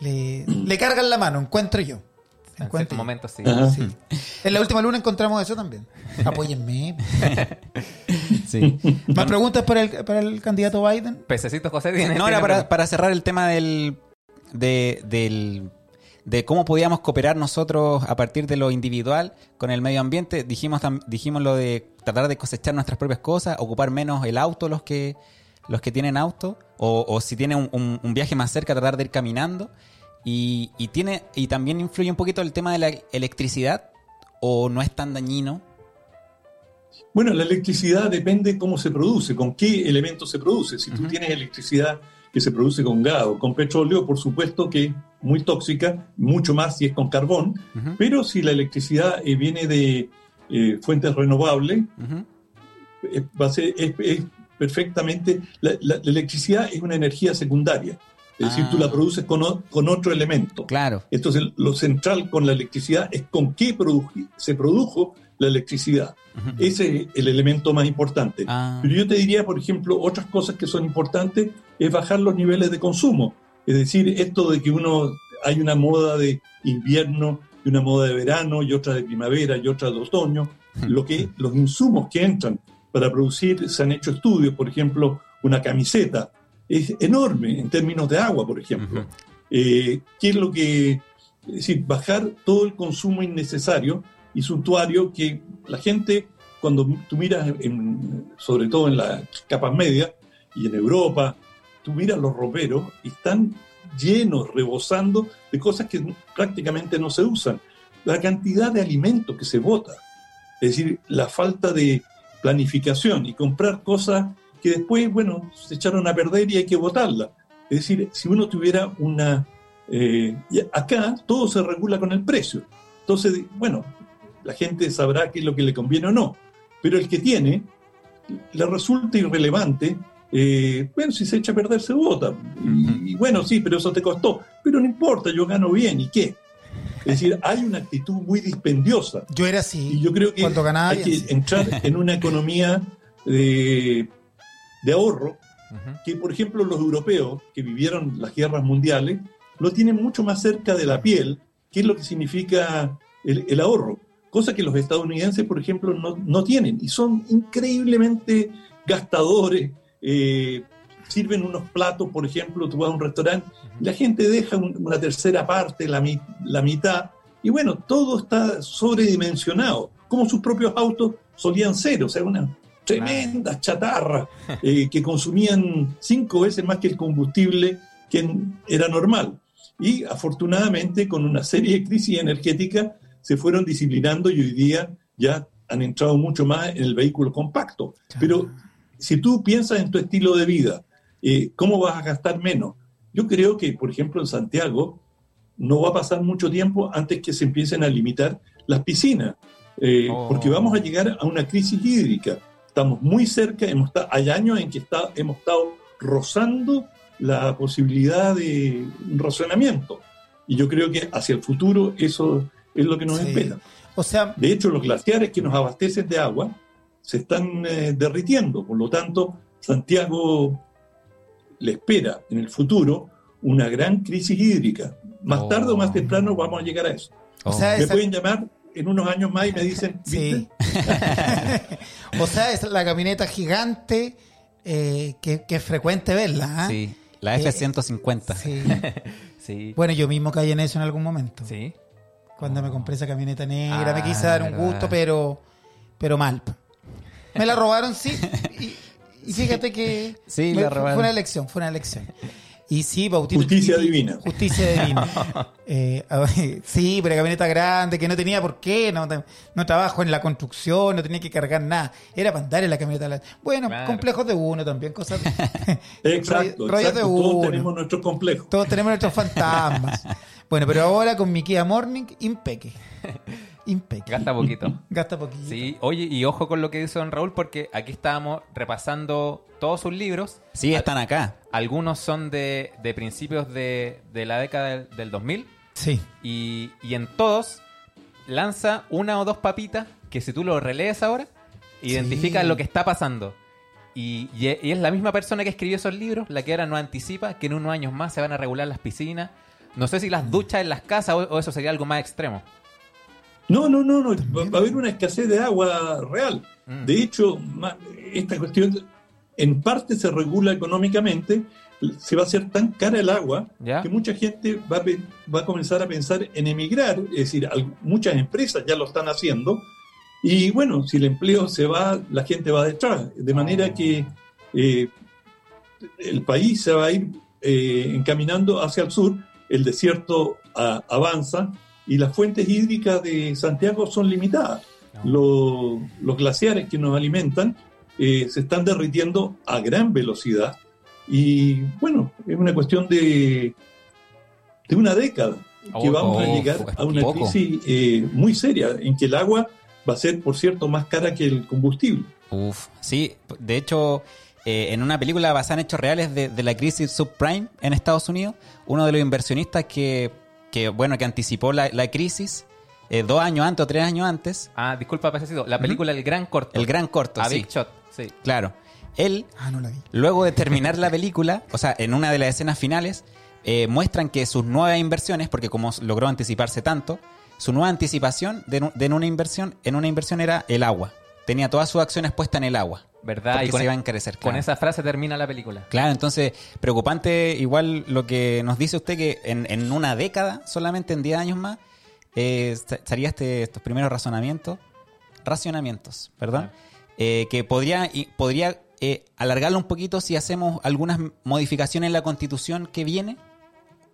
le, le cargan la mano, encuentro yo. en Encuentro ciertos yo. momentos sí. Sí. En la última luna encontramos eso también. Apóyenme. Sí. ¿Más preguntas para el, para el candidato Biden? Pececito José tiene. No, era para, para cerrar el tema del, de, del, de cómo podíamos cooperar nosotros a partir de lo individual con el medio ambiente. Dijimos, dijimos lo de tratar de cosechar nuestras propias cosas, ocupar menos el auto los que, los que tienen auto, o, o si tienen un, un- un viaje más cerca, tratar de ir caminando. Y, y, tiene, y también influye un poquito el tema de la electricidad, o no es tan dañino. Bueno, la electricidad depende cómo se produce, con qué elementos se produce. Si tú tienes electricidad que se produce con gas o con petróleo, por supuesto que muy tóxica, mucho más si es con carbón, Ujú, pero si la electricidad eh, viene de eh, fuentes renovables, ujú. eh, va a ser, es, es perfectamente, la, la- la electricidad es una energía secundaria, es decir, Ah. tú la produces con, o- con otro elemento. Claro. Entonces, lo central con la electricidad es con qué produ- se produjo la electricidad. Ujú. Ese es el elemento más importante. Ah. Pero yo te diría, por ejemplo, otras cosas que son importantes es bajar los niveles de consumo. Es decir, esto de que uno hay una moda de invierno y una moda de verano y otra de primavera y otra de otoño, lo que los insumos que entran para producir se han hecho estudios, por ejemplo, una camiseta es enorme en términos de agua, por ejemplo. Eh, ¿Qué es lo que es decir, bajar todo el consumo innecesario y suntuario que la gente, cuando tú miras, en- sobre todo en las capas medias y en Europa, tú los roperos y están llenos, rebosando de cosas que prácticamente no se usan. La cantidad de alimentos que se bota, es decir, la falta de planificación y comprar cosas que después, bueno, se echaron a perder y hay que botarlas. Es decir, si uno tuviera una... eh, acá todo se regula con el precio. Entonces, bueno, la gente sabrá qué es lo que le conviene o no. Pero el que tiene, le resulta irrelevante eh, bueno, si se echa a perder se vota. Y, y bueno, sí, pero eso te costó. Pero no importa, yo gano bien, ¿y qué? Es decir, hay una actitud muy dispendiosa. Yo era así. Y yo creo que cuando ganaba hay bien, que sí. entrar en una economía de, de ahorro que, por ejemplo, los europeos que vivieron las guerras mundiales lo tienen mucho más cerca de la piel, que es lo que significa el, el ahorro, cosa que los estadounidenses, por ejemplo, no, no tienen y son increíblemente gastadores. Eh, sirven unos platos, por ejemplo, tú vas a un restaurante, la gente deja un- una tercera parte, la, mi- la mitad, y bueno, todo está sobredimensionado, como sus propios autos solían ser, o sea, una tremenda chatarra eh, que consumían cinco veces más que el combustible que era normal. Y afortunadamente con una serie de crisis energéticas se fueron disciplinando y hoy día ya han entrado mucho más en el vehículo compacto. Pero si tú piensas en tu estilo de vida, eh, ¿cómo vas a gastar menos? Yo creo que, por ejemplo, en Santiago no va a pasar mucho tiempo antes que se empiecen a limitar las piscinas, eh, Oh. porque vamos a llegar a una crisis hídrica. Estamos muy cerca, hemos esta- hay años en que está, hemos estado rozando la posibilidad de un racionamiento. Y yo creo que hacia el futuro eso es lo que nos Sí. espera. O sea, De hecho, los glaciares que nos abastecen de agua se están eh, derritiendo. Por lo tanto, Santiago le espera en el futuro una gran crisis hídrica. Más Oh. tarde o más temprano vamos a llegar a eso. o sea, Me esa- pueden llamar en unos años más y me dicen, Sí. o sea, es la camioneta gigante eh, que, que es frecuente verla. ¿ah? Sí, la Eh, F-150. Sí. Sí. Bueno, yo mismo caí en eso en algún momento. Sí. Cuando me compré esa camioneta negra, me Ah, quise dar un gusto, pero, pero mal. Me la robaron, sí. Y, y fíjate que Sí, me- la fue- robaron. fue una elección, fue una elección. Y sí, Bautito. Justicia y- divina. Justicia divina. Eh, ver, sí, pero camioneta grande, que no tenía por qué, no, no trabajo en la construcción, no tenía que cargar nada. Era para andar en la camioneta. Bueno, Claro. complejos de uno también, cosas. Exacto, rollos de exacto. Todos uno. tenemos nuestros complejos. Todos tenemos nuestros fantasmas. Bueno, pero ahora con mi Kia Morning, impeque. Impeque. Gasta poquito. Gasta poquito. Sí, oye, y ojo con lo que dice don Raúl, porque aquí estábamos repasando todos sus libros. Sí, están acá. Algunos son de, de principios de, de la década del, del 2000 Sí. y, y en todos lanza una o dos papitas que si tú lo relees ahora, identificas Sí. lo que está pasando. Y, y e- y es la misma persona que escribió esos libros la que ahora nos anticipa que en unos años más se van a regular las piscinas. No sé si las duchas en las casas o, o eso sería algo más extremo. No, no, no, no. Va, va a haber una escasez de agua real. Mm. De hecho, esta cuestión en parte se regula económicamente. Se va a hacer tan cara el agua que mucha gente va a, pe- va a comenzar a pensar en emigrar. Es decir, muchas empresas ya lo están haciendo. Y bueno, si el empleo se va, la gente va detrás. De manera que eh, el país se va a ir eh, encaminando hacia el sur, el desierto a- avanza y las fuentes hídricas de Santiago son limitadas. Lo- los glaciares que nos alimentan eh, se están derritiendo a gran velocidad y bueno, es una cuestión de, de una década que Oh, vamos a llegar a una poco. crisis eh, muy seria en que el agua va a ser, por cierto, más cara que el combustible. Uf, sí, de hecho, eh, en una película basada en hechos reales de, de la crisis subprime en Estados Unidos, uno de los inversionistas que, que bueno, que anticipó la, la crisis eh, dos años antes o tres años antes, Ah, disculpa, Pececito. La película El Gran Corto. el gran corto, A sí, Big Shot. Sí. claro. Él, Ah, no la vi. luego de terminar la película, o sea, en una de las escenas finales, eh, muestran que sus nuevas inversiones, porque como logró anticiparse tanto, su nueva anticipación de, de en una inversión, en una inversión era el agua. Tenía todas sus acciones puestas en el agua. ¿Verdad? Porque Y con, se e- iba a encarecer. con claro. esa frase termina la película. Claro, entonces, preocupante igual lo que nos dice usted que en, en una década, solamente en 10 años más, eh, esta- estaría este, estos primeros razonamientos, racionamientos, perdón, eh, que podría, y- podría eh, alargarlo un poquito si hacemos algunas modificaciones en la constitución que viene,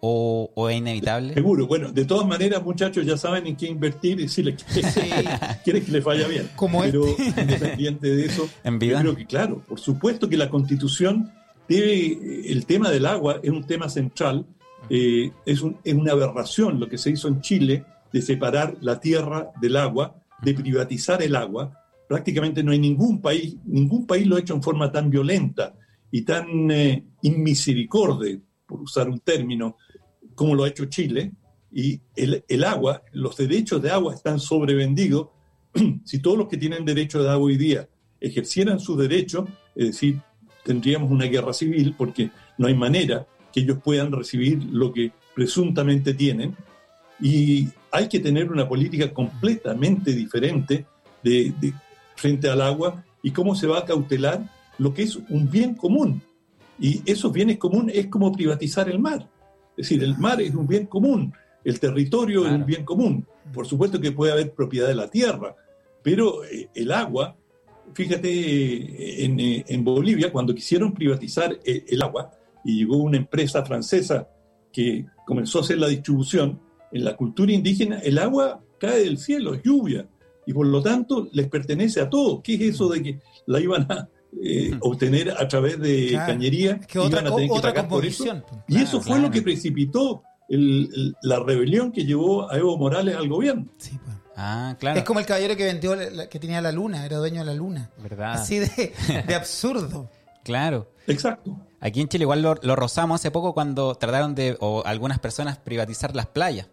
o, o es inevitable. Seguro. Bueno, de todas maneras, muchachos, ya saben en qué invertir y si les quieren que les vaya bien. Como Pero independiente de eso, En yo creo que, claro, por supuesto que la constitución debe, el tema del agua es un tema central, eh, es, un- es una aberración lo que se hizo en Chile de separar la tierra del agua, de privatizar el agua. Prácticamente no hay ningún país, ningún país lo ha hecho en forma tan violenta. y tan eh, inmisericorde, por usar un término, como lo ha hecho Chile, y el, agua, los derechos de agua están sobrevendidos. si todos los que tienen derecho de agua hoy día ejercieran su derecho, es decir, tendríamos una guerra civil porque no hay manera que ellos puedan recibir lo que presuntamente tienen. Y hay que tener una política completamente diferente frente al agua y cómo se va a cautelar lo que es un bien común. Y esos bienes comunes es como privatizar el mar. Es decir, el mar es un bien común, el territorio claro. es un bien común. Por supuesto que puede haber propiedad de la tierra, pero eh, el agua, fíjate, en, en, Bolivia, cuando quisieron privatizar el, el agua, y llegó una empresa francesa que comenzó a hacer la distribución, en la cultura indígena el agua cae del cielo, es lluvia, y por lo tanto les pertenece a todos. ¿Qué es eso de que la iban a eh, obtener a través de claro. cañería? Es que otra, iban a tener que otra pagar por eso? composición. Y eso fue lo que precipitó el, el, la rebelión que llevó a Evo Morales al gobierno. Sí, pues. Ah, claro. Es como el caballero que vendió, la- que tenía la luna, era dueño de la luna. ¿Verdad? Así de, de absurdo. Claro. Exacto. Aquí en Chile igual lo, lo rozamos hace poco cuando trataron de, o algunas personas, privatizar las playas.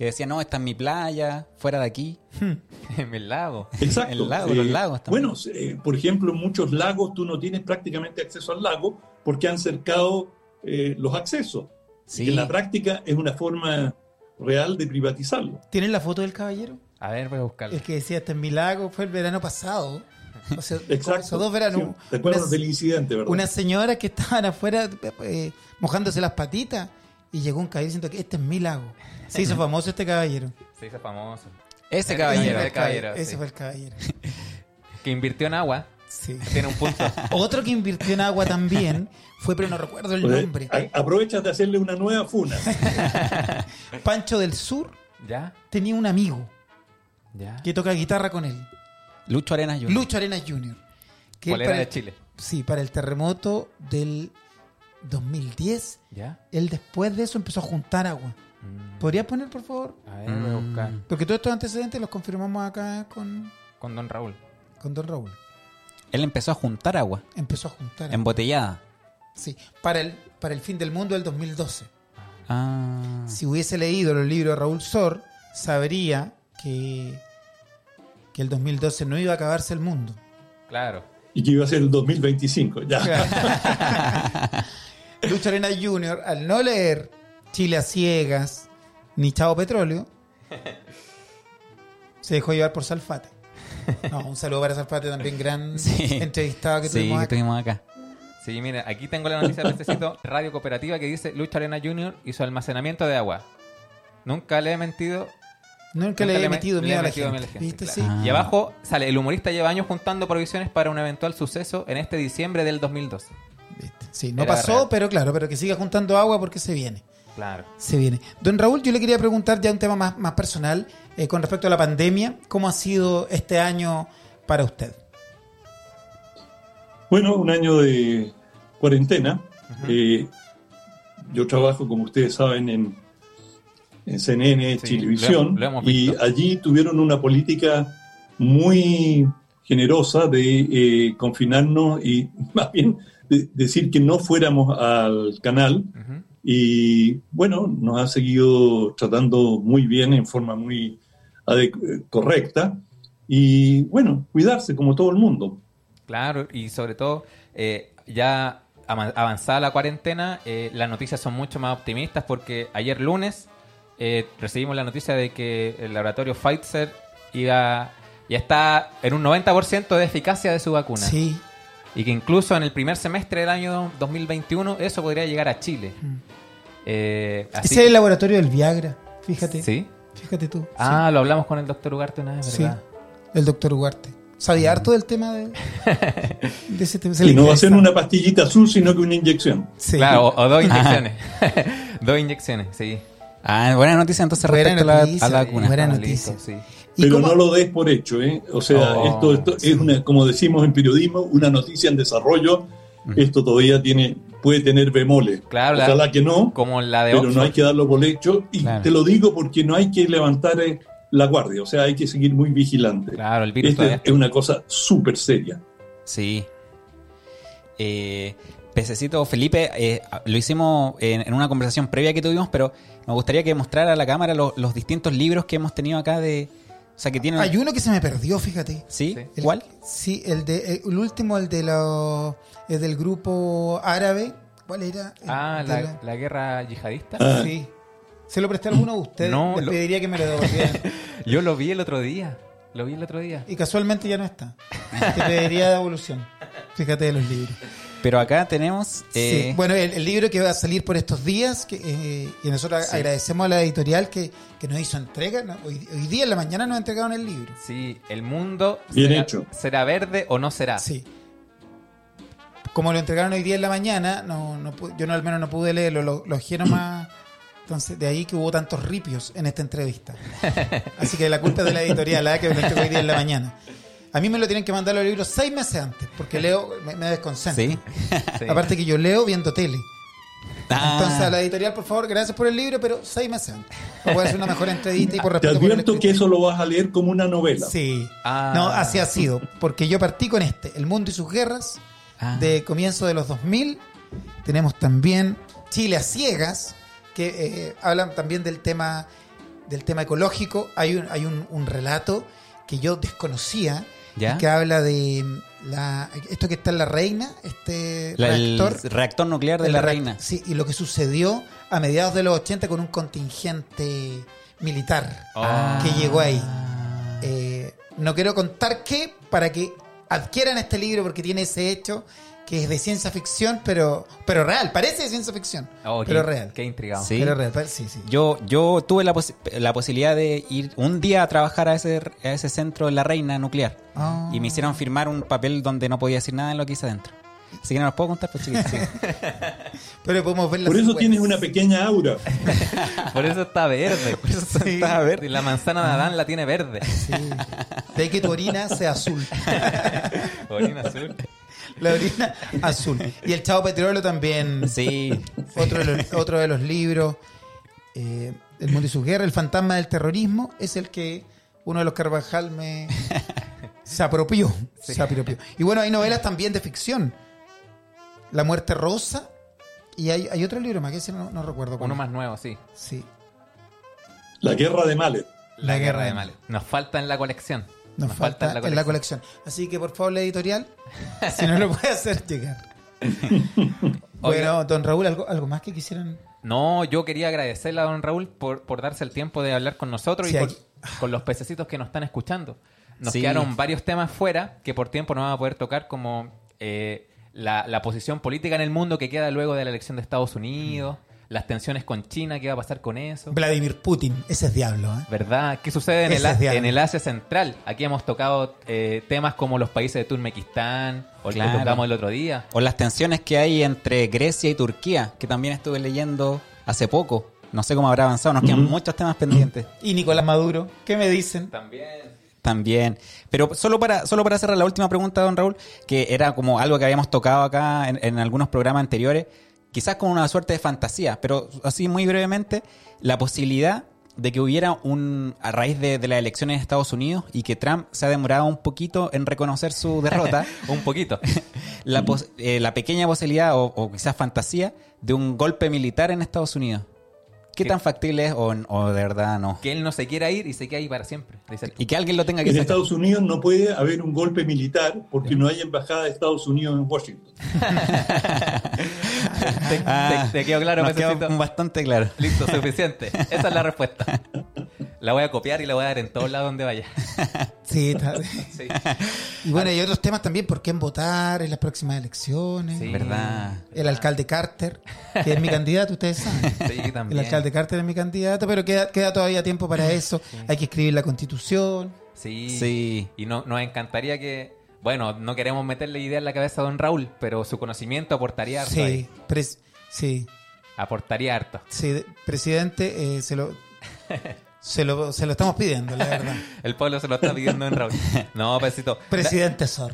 Que decían, no, esta es mi playa, fuera de aquí. en el lago. Exacto. El lago, los lagos también. Bueno, eh, por ejemplo, en muchos lagos tú no tienes prácticamente acceso al lago porque han cercado eh, los accesos. Sí. Y en la práctica es una forma real de privatizarlo. ¿Tienen la foto del caballero? A ver, voy a buscarlo. El que decía, este es mi lago, fue el verano pasado. O sea, Exacto. esos dos veranos. Sí, ¿Te acuerdas del incidente, verdad? Unas señoras que estaban afuera eh, mojándose las patitas y llegó un caballero diciendo que este es mi lago. Se hizo famoso este caballero. Se hizo famoso. Ese El caballero. el caballero, Ese sí. fue el caballero. Que invirtió en agua. Sí. Tiene un punto. Otro que invirtió en agua también fue, pero no recuerdo el nombre. aprovechas de hacerle una nueva funa. Pancho del Sur ¿Ya? tenía un amigo ¿Ya? que toca guitarra con él. Lucho Arenas Jr. Lucho Arenas Jr. Que ¿Cuál era para de el- Chile? Sí, para el terremoto del 2010. ¿Ya? Él después de eso empezó a juntar agua. Mm. ¿Podrías poner, por favor? A ver, voy a buscar. Porque todos estos antecedentes los confirmamos acá con, Con Don Raúl. con Don Raúl. Él empezó a juntar agua, Empezó a juntar agua. embotellada. Sí, para el, para el fin del mundo del 2012. Ah. Si hubiese leído los libros de Raúl Sor, sabría que, que el 2012 no iba a acabarse el mundo. Claro. y que iba a ser el 2025. Ya. Lucho Arenas Jr., al no leer Chile a ciegas ni Chavo Petróleo, se dejó llevar por Salfate. No, un saludo para Salfate, también gran Sí. entrevistado que Sí, tuvimos que acá. tuvimos acá. Sí, mira, aquí tengo la noticia de este sitio Radio Cooperativa que dice Lucho Arena Jr. y su almacenamiento de agua. Nunca le he mentido. Nunca le he le he metido gente. miedo a la gente, ¿Viste? claro. Sí. Ah. Y abajo sale, el humorista lleva años juntando provisiones para un eventual suceso en este diciembre del 2012. Sí, no Era pasó, real. pero claro, pero que siga juntando agua porque se viene. Claro. Se viene. Don Raúl, yo le quería preguntar ya un tema más, más personal eh, con respecto a la pandemia. ¿Cómo ha sido este año para usted? Bueno, un año de cuarentena. Eh, yo trabajo, como ustedes saben, en, en CNN, Sí, y allí tuvieron una política muy generosa de eh, confinarnos y más bien de- decir que no fuéramos al canal. Y bueno, nos ha seguido tratando muy bien, en forma muy correcta. Y bueno, cuidarse como todo el mundo. Claro, y sobre todo, eh, ya avanzada la cuarentena, eh, las noticias son mucho más optimistas porque ayer lunes eh, recibimos la noticia de que el laboratorio Pfizer iba, ya está en un 90% de eficacia de su vacuna. Sí. Y que incluso en el primer semestre del año 2021 eso podría llegar a Chile. Eh, así- Ese es el laboratorio del Viagra, fíjate. ¿Sí? Fíjate tú. Ah, lo hablamos con el doctor Ugarte una vez, Sí. ¿verdad? El doctor Ugarte. Sabía harto del tema de, de ese tema. Y no va a ser una pastillita azul, sino que una inyección. Sí. Claro, o, o dos inyecciones. dos inyecciones, sí. Ah, buena noticia entonces Buena respecto a la- noticia, a la, vacuna. buena noticia. listo, sí. ¿Y Pero cómo- no lo des por hecho, ¿eh? O sea, Oh, esto, esto es una, como decimos en periodismo, una noticia en desarrollo. Esto todavía tiene, puede tener bemoles. Claro, la- Ojalá que no, Como la de pero no hay que darlo por hecho. Y Claro. te lo digo porque no hay que levantar eh, la guardia. O sea, hay que seguir muy vigilante. Claro, el virus todavía es una cosa súper seria. Sí. Eh, Pececito Felipe, eh, lo hicimos en, en una conversación previa que tuvimos, pero me gustaría que mostrara a la cámara los distintos libros que hemos tenido acá de... O sea, que tienen... Hay uno que se me perdió, fíjate. ¿Sí? El- ¿Cuál? Sí, el de el último, el de los el del grupo árabe. ¿Cuál era? El Ah, la, la- la guerra yihadista. Ah. Sí. ¿Se lo presté a alguno de ustedes? No, Les lo- pediría que me lo devolvieran. Yo lo vi el otro día. Lo vi el otro día. y casualmente ya no está. Te pediría devolución. Fíjate de los libros. Pero acá tenemos... eh, Sí. Bueno, el, el libro que va a salir por estos días, que, eh, y nosotros Sí. agradecemos a la editorial que, que nos hizo entrega. ¿no? Hoy, hoy día en la mañana nos entregaron el libro. Sí, el mundo Bien será, hecho. será verde o no será. Sí. Como lo entregaron hoy día en la mañana, no, no yo no, al menos no pude leerlo, lo, lo nomás. Entonces, de ahí que hubo tantos ripios en esta entrevista. Así que la culpa es de la editorial, ¿eh? que me lo entregó hoy día en la mañana. A mí me lo tienen que mandar los libros seis meses antes, porque leo, me, me desconcentro. sí. Sí. Aparte que yo leo viendo tele. Ah. Entonces, a la editorial, por favor, gracias por el libro, pero seis meses antes. Para poder hacer una mejor entrevista y por Te respeto por el advierto que eso lo vas a leer como una novela. Sí. Ah. No, así ha sido. Porque yo partí con este, El mundo y sus guerras, Ah. de comienzo de los 2000. Tenemos también Chile a ciegas, que eh, hablan también del tema del tema ecológico. Hay un, hay un, un relato que yo desconocía, ¿Ya? que habla de la, esto que está en la reina, este La- el reactor. reactor nuclear de la reina. Sí, y lo que sucedió a mediados de los 80 con un contingente militar Ah. que llegó ahí. Eh, no quiero contar qué para que adquieran este libro porque tiene ese hecho que es de ciencia ficción, pero, pero real. Parece de ciencia ficción, Oh, pero qué, real. Qué intrigado. Sí. Pero real, sí, sí. Yo, yo tuve la, posi- la posibilidad de ir un día a trabajar a ese, a ese centro de la reina nuclear. Ah. Y me hicieron firmar un papel donde no podía decir nada de lo que hice adentro. Así que no los puedo contar, pues chiquitos. sí. Pero podemos ver Por eso tienes una pequeña aura. Por eso está verde. Por eso Sí. está verde. Y la manzana de Adán la tiene verde. Sí. De que tu orina sea azul. Orina azul. La orina azul. Y el Chavo Petróleo también. Sí. Otro de los, otro de los libros. eh, El mundo y sus guerras. El fantasma del terrorismo es el que uno de los Carvajal me. Se apropió. Se apropió. Y bueno, hay novelas también de ficción. La muerte rosa. Y hay, hay otro libro más que ese no, no recuerdo cuál Uno más nuevo, sí. Sí. La guerra de Mallet. La guerra de males. Nos falta en la colección. Nos, falta, en la colección. Así que por favor, la editorial, si no lo puede hacer llegar. bueno, don Raúl, ¿algo, algo más que quisieran? No, yo quería agradecerle a don Raúl por, por darse el tiempo de hablar con nosotros Sí, y por- con los pececitos que nos están escuchando. Nos Sí. quedaron varios temas fuera que por tiempo no vamos a poder tocar, como eh, la, la posición política en el mundo que queda luego de la elección de Estados Unidos, las tensiones con China, qué va a pasar con eso. Vladimir Putin, ese es diablo, ¿eh? ¿Verdad? ¿Qué sucede en el, en el Asia Central? Aquí hemos tocado eh, temas como los países de Turmequistán, o el Claro. que tocamos el otro día. O las tensiones que hay entre Grecia y Turquía, que también estuve leyendo hace poco. No sé cómo habrá avanzado, nos quedan muchos temas pendientes. Y Nicolás Maduro, ¿qué me dicen? También. También. Pero solo para, solo para cerrar la última pregunta, don Raúl, que era como algo que habíamos tocado acá en, en algunos programas anteriores, quizás con una suerte de fantasía, pero así muy brevemente, la posibilidad de que hubiera un, a raíz de, de las elecciones en Estados Unidos y que Trump se ha demorado un poquito en reconocer su derrota, Un poquito. la, pos- eh, la pequeña posibilidad o, o quizás fantasía de un golpe militar en Estados Unidos. ¿Qué ¿Qué? tan factible es o, o de verdad no? que él no se quiera ir y se quede ahí para siempre. Y que alguien lo tenga que En sacar. Estados Unidos no puede haber un golpe militar porque no hay embajada de Estados Unidos en Washington. ¿Te, Ah, te- te quedó claro, nos quedó bastante claro. Listo, suficiente. Esa es la respuesta. La voy a copiar y la voy a dar en todos lados donde vaya. Sí, está- Sí. y bueno, y otros temas también, ¿por qué votar en las próximas elecciones? Sí. ¿Verdad? El alcalde Carter, que es mi candidato, ustedes saben. Sí, El también. alcalde Carter es mi candidato, pero queda, queda todavía tiempo para eso. Hay que escribir la constitución. Sí. Sí. Y no, nos encantaría que. Bueno, no queremos meterle idea en la cabeza a don Raúl, pero su conocimiento aportaría harto. Sí, sí, Aportaría harto. sí, de- presidente, eh, se lo... Se lo, se lo estamos pidiendo, la verdad. El pueblo se lo está pidiendo don Raúl. No, Pecito. Presidente Sor.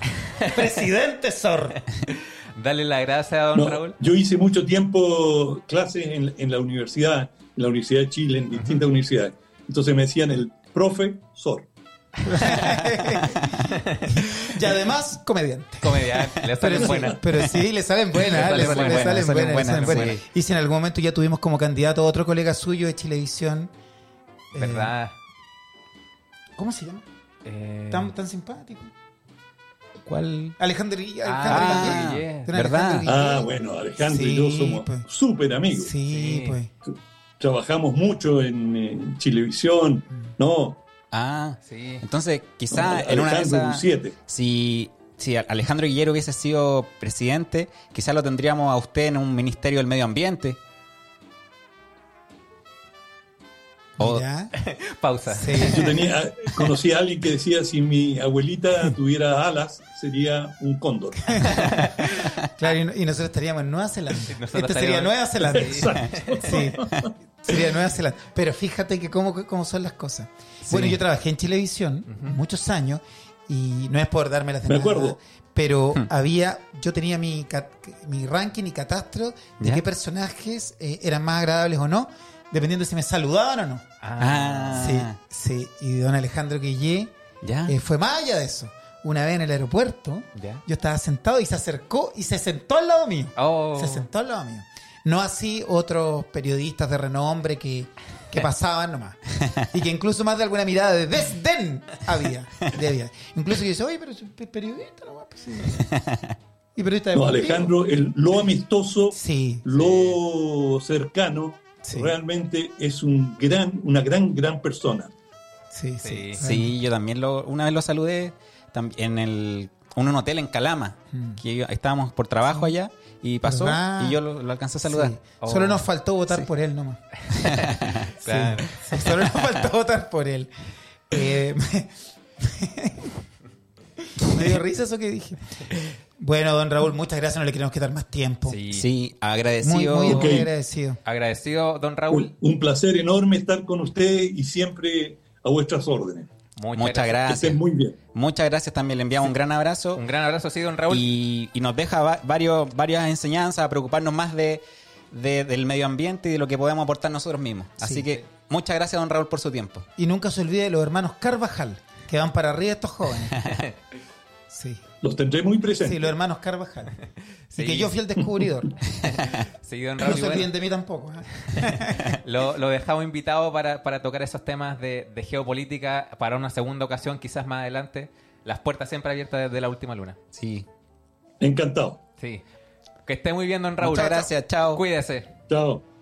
Presidente Sor. Dale la gracia a don No, Raúl. yo hice mucho tiempo clases en, en la universidad, en la Universidad de Chile, en distintas universidades. Entonces me decían el profesor. y además, comediante. Comediante, le Pero salen sí, buenas. pero sí, le salen buenas, Le le, salen le buenas, salen le salen buenas, le buenas, salen buenas. sí. Y si en algún momento ya tuvimos como candidato a otro colega suyo de Chilevisión. eh, ¿Verdad? ¿Cómo se llama? Eh, Tan, tan simpático. ¿Cuál? Alejandro Guille- Ah, ¿Verdad? Ah, bueno, Alejandro y yo somos pues. súper amigos. Sí, Sí. pues. Trabajamos mucho en, en Chilevisión, ¿no? Ah, Sí. entonces quizá en una de Alejandro esas... Si, si Alejandro Guillero hubiese sido presidente, quizá lo tendríamos a usted en un ministerio del medio ambiente. O- Pausa. sí. Yo tenía, conocí a alguien que decía si mi abuelita tuviera alas sería un cóndor. Claro, y, no- y nosotros estaríamos en Nueva Zelanda. Nosotros Este sería Nueva Zelanda. Exacto. Sí, sería Nueva Zelanda. Pero fíjate que cómo, cómo son las cosas. Bueno, yo trabajé en Chilevisión muchos años y no es por darme las de Me nada, acuerdo. Pero había, yo tenía mi, cat- mi ranking y catastro de ¿Ya? qué personajes eh, eran más agradables o no, dependiendo si me saludaban o no. Ah, Sí, sí. Y don Alejandro Guillé ya. eh, fue más allá de eso. Una vez en el aeropuerto, Ya. yo estaba sentado y se acercó y se sentó al lado mío. Oh. Se sentó al lado mío. No así otros periodistas de renombre que, que pasaban nomás. Y que incluso más de alguna mirada de desdén había. de había. Incluso yo decía, oye, pero es periodista nomás. Pues, sí". Y periodista No. Alejandro, el, lo amistoso, Sí. lo cercano, Sí. realmente es un gran, una gran, gran persona. Sí, sí. Sí. Sí, yo también lo, una vez lo saludé en el, en un hotel en Calama, Mm. que estábamos por trabajo allá y pasó ¿Verdad? y yo lo, lo alcancé a saludar. Sí. Oh. Solo nos faltó votar por él nomás. Claro. Sí, solo nos faltó votar por él. Eh, me, dio risa eso que dije. Bueno, don Raúl, muchas gracias. No le queremos quitar más tiempo. Sí. Muy, agradecido. muy, muy agradecido. Agradecido, don Raúl. Un, un placer enorme estar con usted y siempre a vuestras órdenes. Muchas Que gracias. estén muy bien. Muchas gracias también. Le enviamos un gran abrazo. Un gran abrazo, sí, don Raúl. y, y nos deja va- varios, varias enseñanzas a preocuparnos más de, de- del medio ambiente y de lo que podemos aportar nosotros mismos. Así Sí. que muchas gracias, don Raúl, por su tiempo. Y nunca se olvide de los hermanos Carvajal, que van para arriba estos jóvenes. Los tendré muy presentes. sí, los hermanos Carvajal. Sí. Y que yo fui el descubridor. Sí, don No se olviden de mí tampoco. ¿eh? lo, lo dejamos invitado para, para tocar esos temas de, de geopolítica para una segunda ocasión, quizás más adelante. Las puertas siempre abiertas desde la última luna. Sí. Encantado. Sí. Que esté muy bien, don Raúl. Muchas gracias. Chao. Cuídese. Chao.